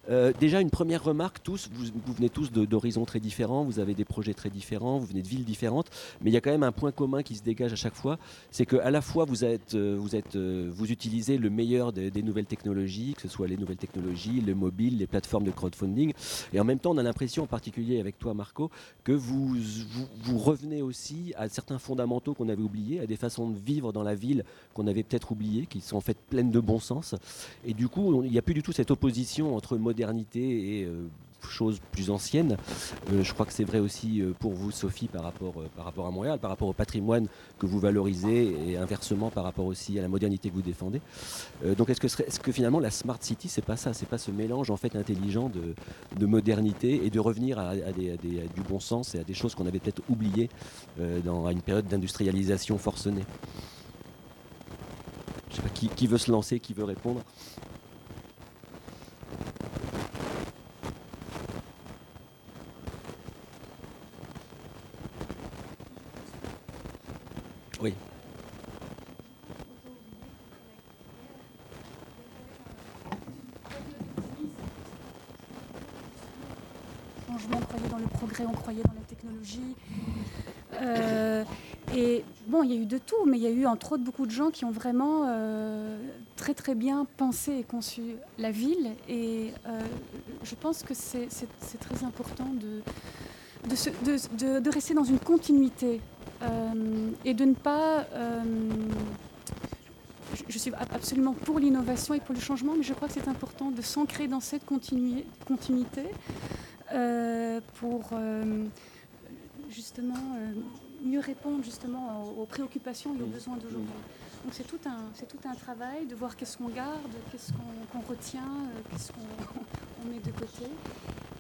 Euh, déjà, une première remarque, tous, vous, venez tous d'horizons très différents, vous avez des projets très différents, vous venez de villes différentes, mais il y a quand même un point commun qui se dégage à chaque fois, c'est qu'à la fois vous, êtes, euh, euh, vous utilisez le meilleur des, nouvelles technologies, que ce soit les nouvelles technologies, le mobile, les plateformes de crowdfunding, et en même temps on a l'impression, en particulier avec toi Marco, que vous, vous, revenez aussi à certains fondamentaux qu'on avait oubliés, à des façons de vivre dans la ville qu'on avait peut-être oubliées, qui sont en fait pleines de bon sens, et du coup il n'y a plus du tout cette opposition entre modernité et euh, choses plus anciennes. Euh, je crois que c'est vrai aussi euh, pour vous, Sophie, par rapport, par rapport à Montréal, par rapport au patrimoine que vous valorisez et inversement par rapport aussi à la modernité que vous défendez. donc est-ce que, est que finalement la Smart City, c'est pas ça, c'est pas ce mélange en fait intelligent de, de modernité et de revenir à, du bon sens et à des choses qu'on avait peut-être oubliées dans une période d'industrialisation forcenée? Je sais pas qui veut se lancer, qui veut répondre. Oui. on croyait dans le progrès, on croyait dans la technologie. Euh, et bon, il y a eu de tout, mais il y a eu entre autres beaucoup de gens qui ont vraiment euh, très très bien pensé et conçu la ville. Et euh, je pense que c'est très important de, de, de, rester dans une continuité euh, et de ne pas... je suis ab- absolument pour l'innovation et pour le changement, mais je crois que c'est important de s'ancrer dans cette continui- continuité euh, pour euh, justement euh, mieux répondre justement aux, aux préoccupations et aux besoins d'aujourd'hui. Donc c'est tout un c'est tout un travail de voir qu'est-ce qu'on garde, qu'est-ce qu'on qu'on retient, euh, qu'est-ce qu'on on met de côté.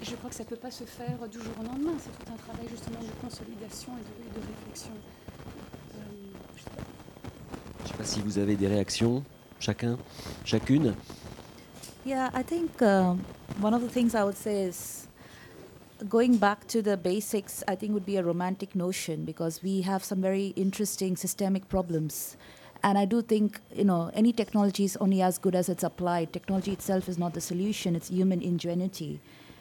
Et je crois que ça ne peut pas se faire du jour au lendemain. C'est tout un travail justement de consolidation et de, et de réflexion. Euh, je sais pas. Je ne sais pas si vous avez des réactions, chacun, chacune. Yeah, I think um, one of the things I would say is going back to the basics, I think would be a romantic notion because we have some very interesting systemic problems. And I do think, you know, any technology is only as good as it's applied. Technology itself is not the solution, it's human ingenuity.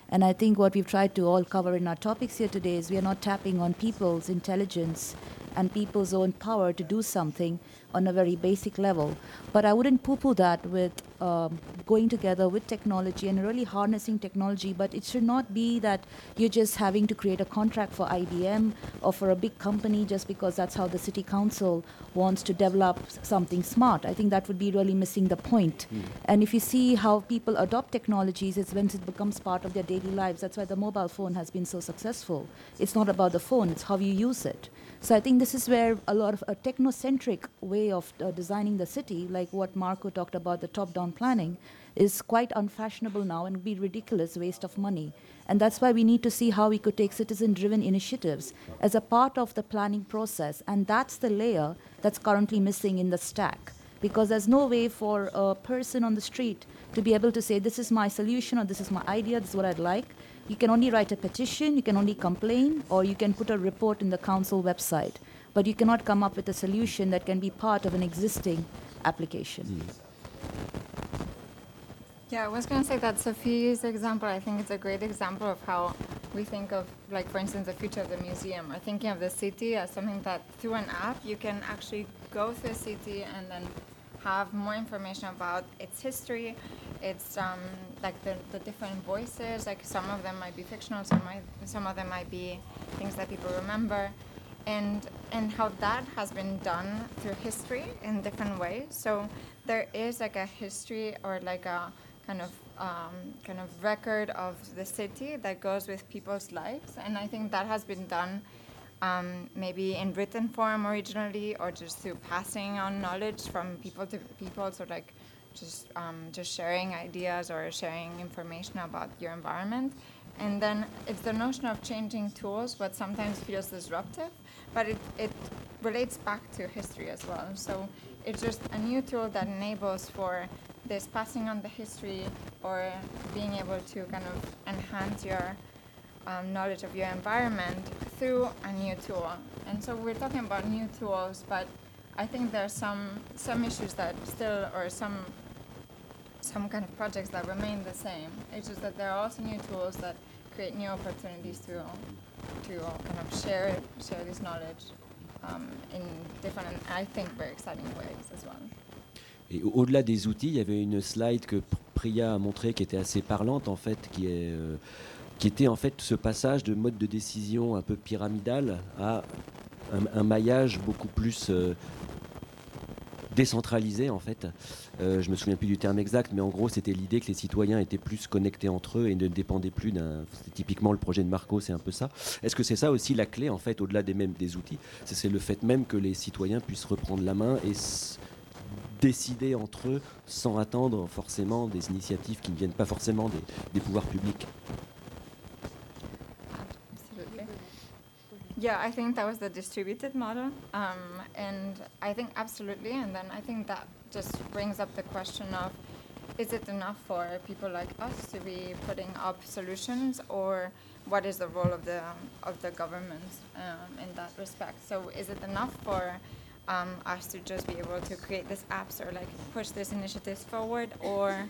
And I think what we've tried to all cover in our topics here today is we are not tapping on people's intelligence and people's own power to do something on a very basic level. But I wouldn't poo poo that with um, going together with technology and really harnessing technology. But it should not be that you're just having to create a contract for IBM or for a big company just because that's how the city council wants to develop something smart. I think that would be really missing the point. And if you see how people adopt technologies, it's when it becomes part of their daily lives. That's why the mobile phone has been so successful. It's not about the phone, it's how you use it. So I think this is where a lot of a technocentric way of uh, designing the city, like what Marco talked about, the top-down planning, is quite unfashionable now and be ridiculous waste of money. And that's why we need to see how we could take citizen-driven initiatives as a part of the planning process. And that's the layer that's currently missing in the stack because there's no way for a person on the street to be able to say, This is my solution, or this is my idea, this is what I'd like. You can only write a petition, you can only complain, or you can put a report in the council website. But you cannot come up with a solution that can be part of an existing application. Mm. Yeah, I was going to say that Sophie's example, I think it's a great example of how we think of, like, for instance, the future of the museum, or thinking of the city as something that through an app you can actually go through a city and then have more information about its history, its um, like the, the different voices. Like some of them might be fictional, some might some of them might be things that people remember, and and how that has been done through history in different ways. So there is like a history or like a kind of um, kind of record of the city that goes with people's lives, and I think that has been done um, maybe in written form originally, or just through passing on knowledge from people to people. So like just um, just sharing ideas or sharing information about your environment. And then it's the notion of changing tools, what sometimes feels disruptive, but it, it relates back to history as well. So it's just a new tool that enables for this passing on the history or being able to kind of enhance your um, knowledge of your environment through a new tool. And so we're talking about new tools, but I think there are some some issues that still, or some some kind of projects that remain the same. It's just that there are also new tools that create new opportunities to to kind of share share this knowledge um, in different, and I think very exciting ways as well. Et au- au-delà des outils, il y avait une slide que Priya a montrée qui était assez parlante en fait, qui, est, euh, qui était en fait ce passage de mode de décision un peu pyramidal à un, maillage beaucoup plus euh, décentralisé en fait. Euh, je me souviens plus du terme exact, mais en gros c'était l'idée que les citoyens étaient plus connectés entre eux et ne dépendaient plus d'un. C'est typiquement le projet de Marco, c'est un peu ça. Est-ce que c'est ça aussi la clé en fait, au-delà des mêmes des outils? C'est le fait même que les citoyens puissent reprendre la main et décider entre eux sans attendre forcément des initiatives qui ne viennent pas forcément des pouvoirs publics. Yeah, I think that was the distributed model. Um, and I think absolutely. And then I think that just brings up the question of is it enough for people like us to be putting up solutions or what is the role of the, of the government um, in that respect? So is it enough for um, us to just be able to create these apps or like push these initiatives forward or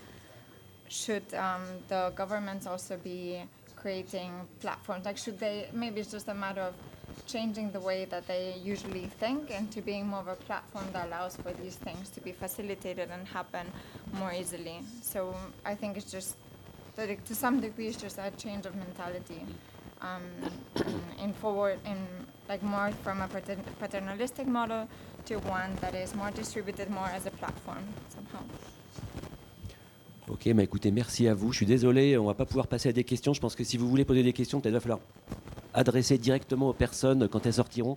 should um, the governments also be creating platforms? Like, should they? Maybe it's just a matter of changing the way that they usually think and to being more of a platform that allows for these things to be facilitated and happen more easily. So I think it's just that it, to some degree it's just a change of mentality. Um, in, in forward, in like more from a patern- paternalistic model to one that is more distributed, more as a platform. somehow. Ok, bah écoutez, merci à vous. Je suis désolé, on va pas pouvoir passer à des questions. Je pense que si vous voulez poser des questions, peut-être va falloir adresser directement aux personnes quand elles sortiront.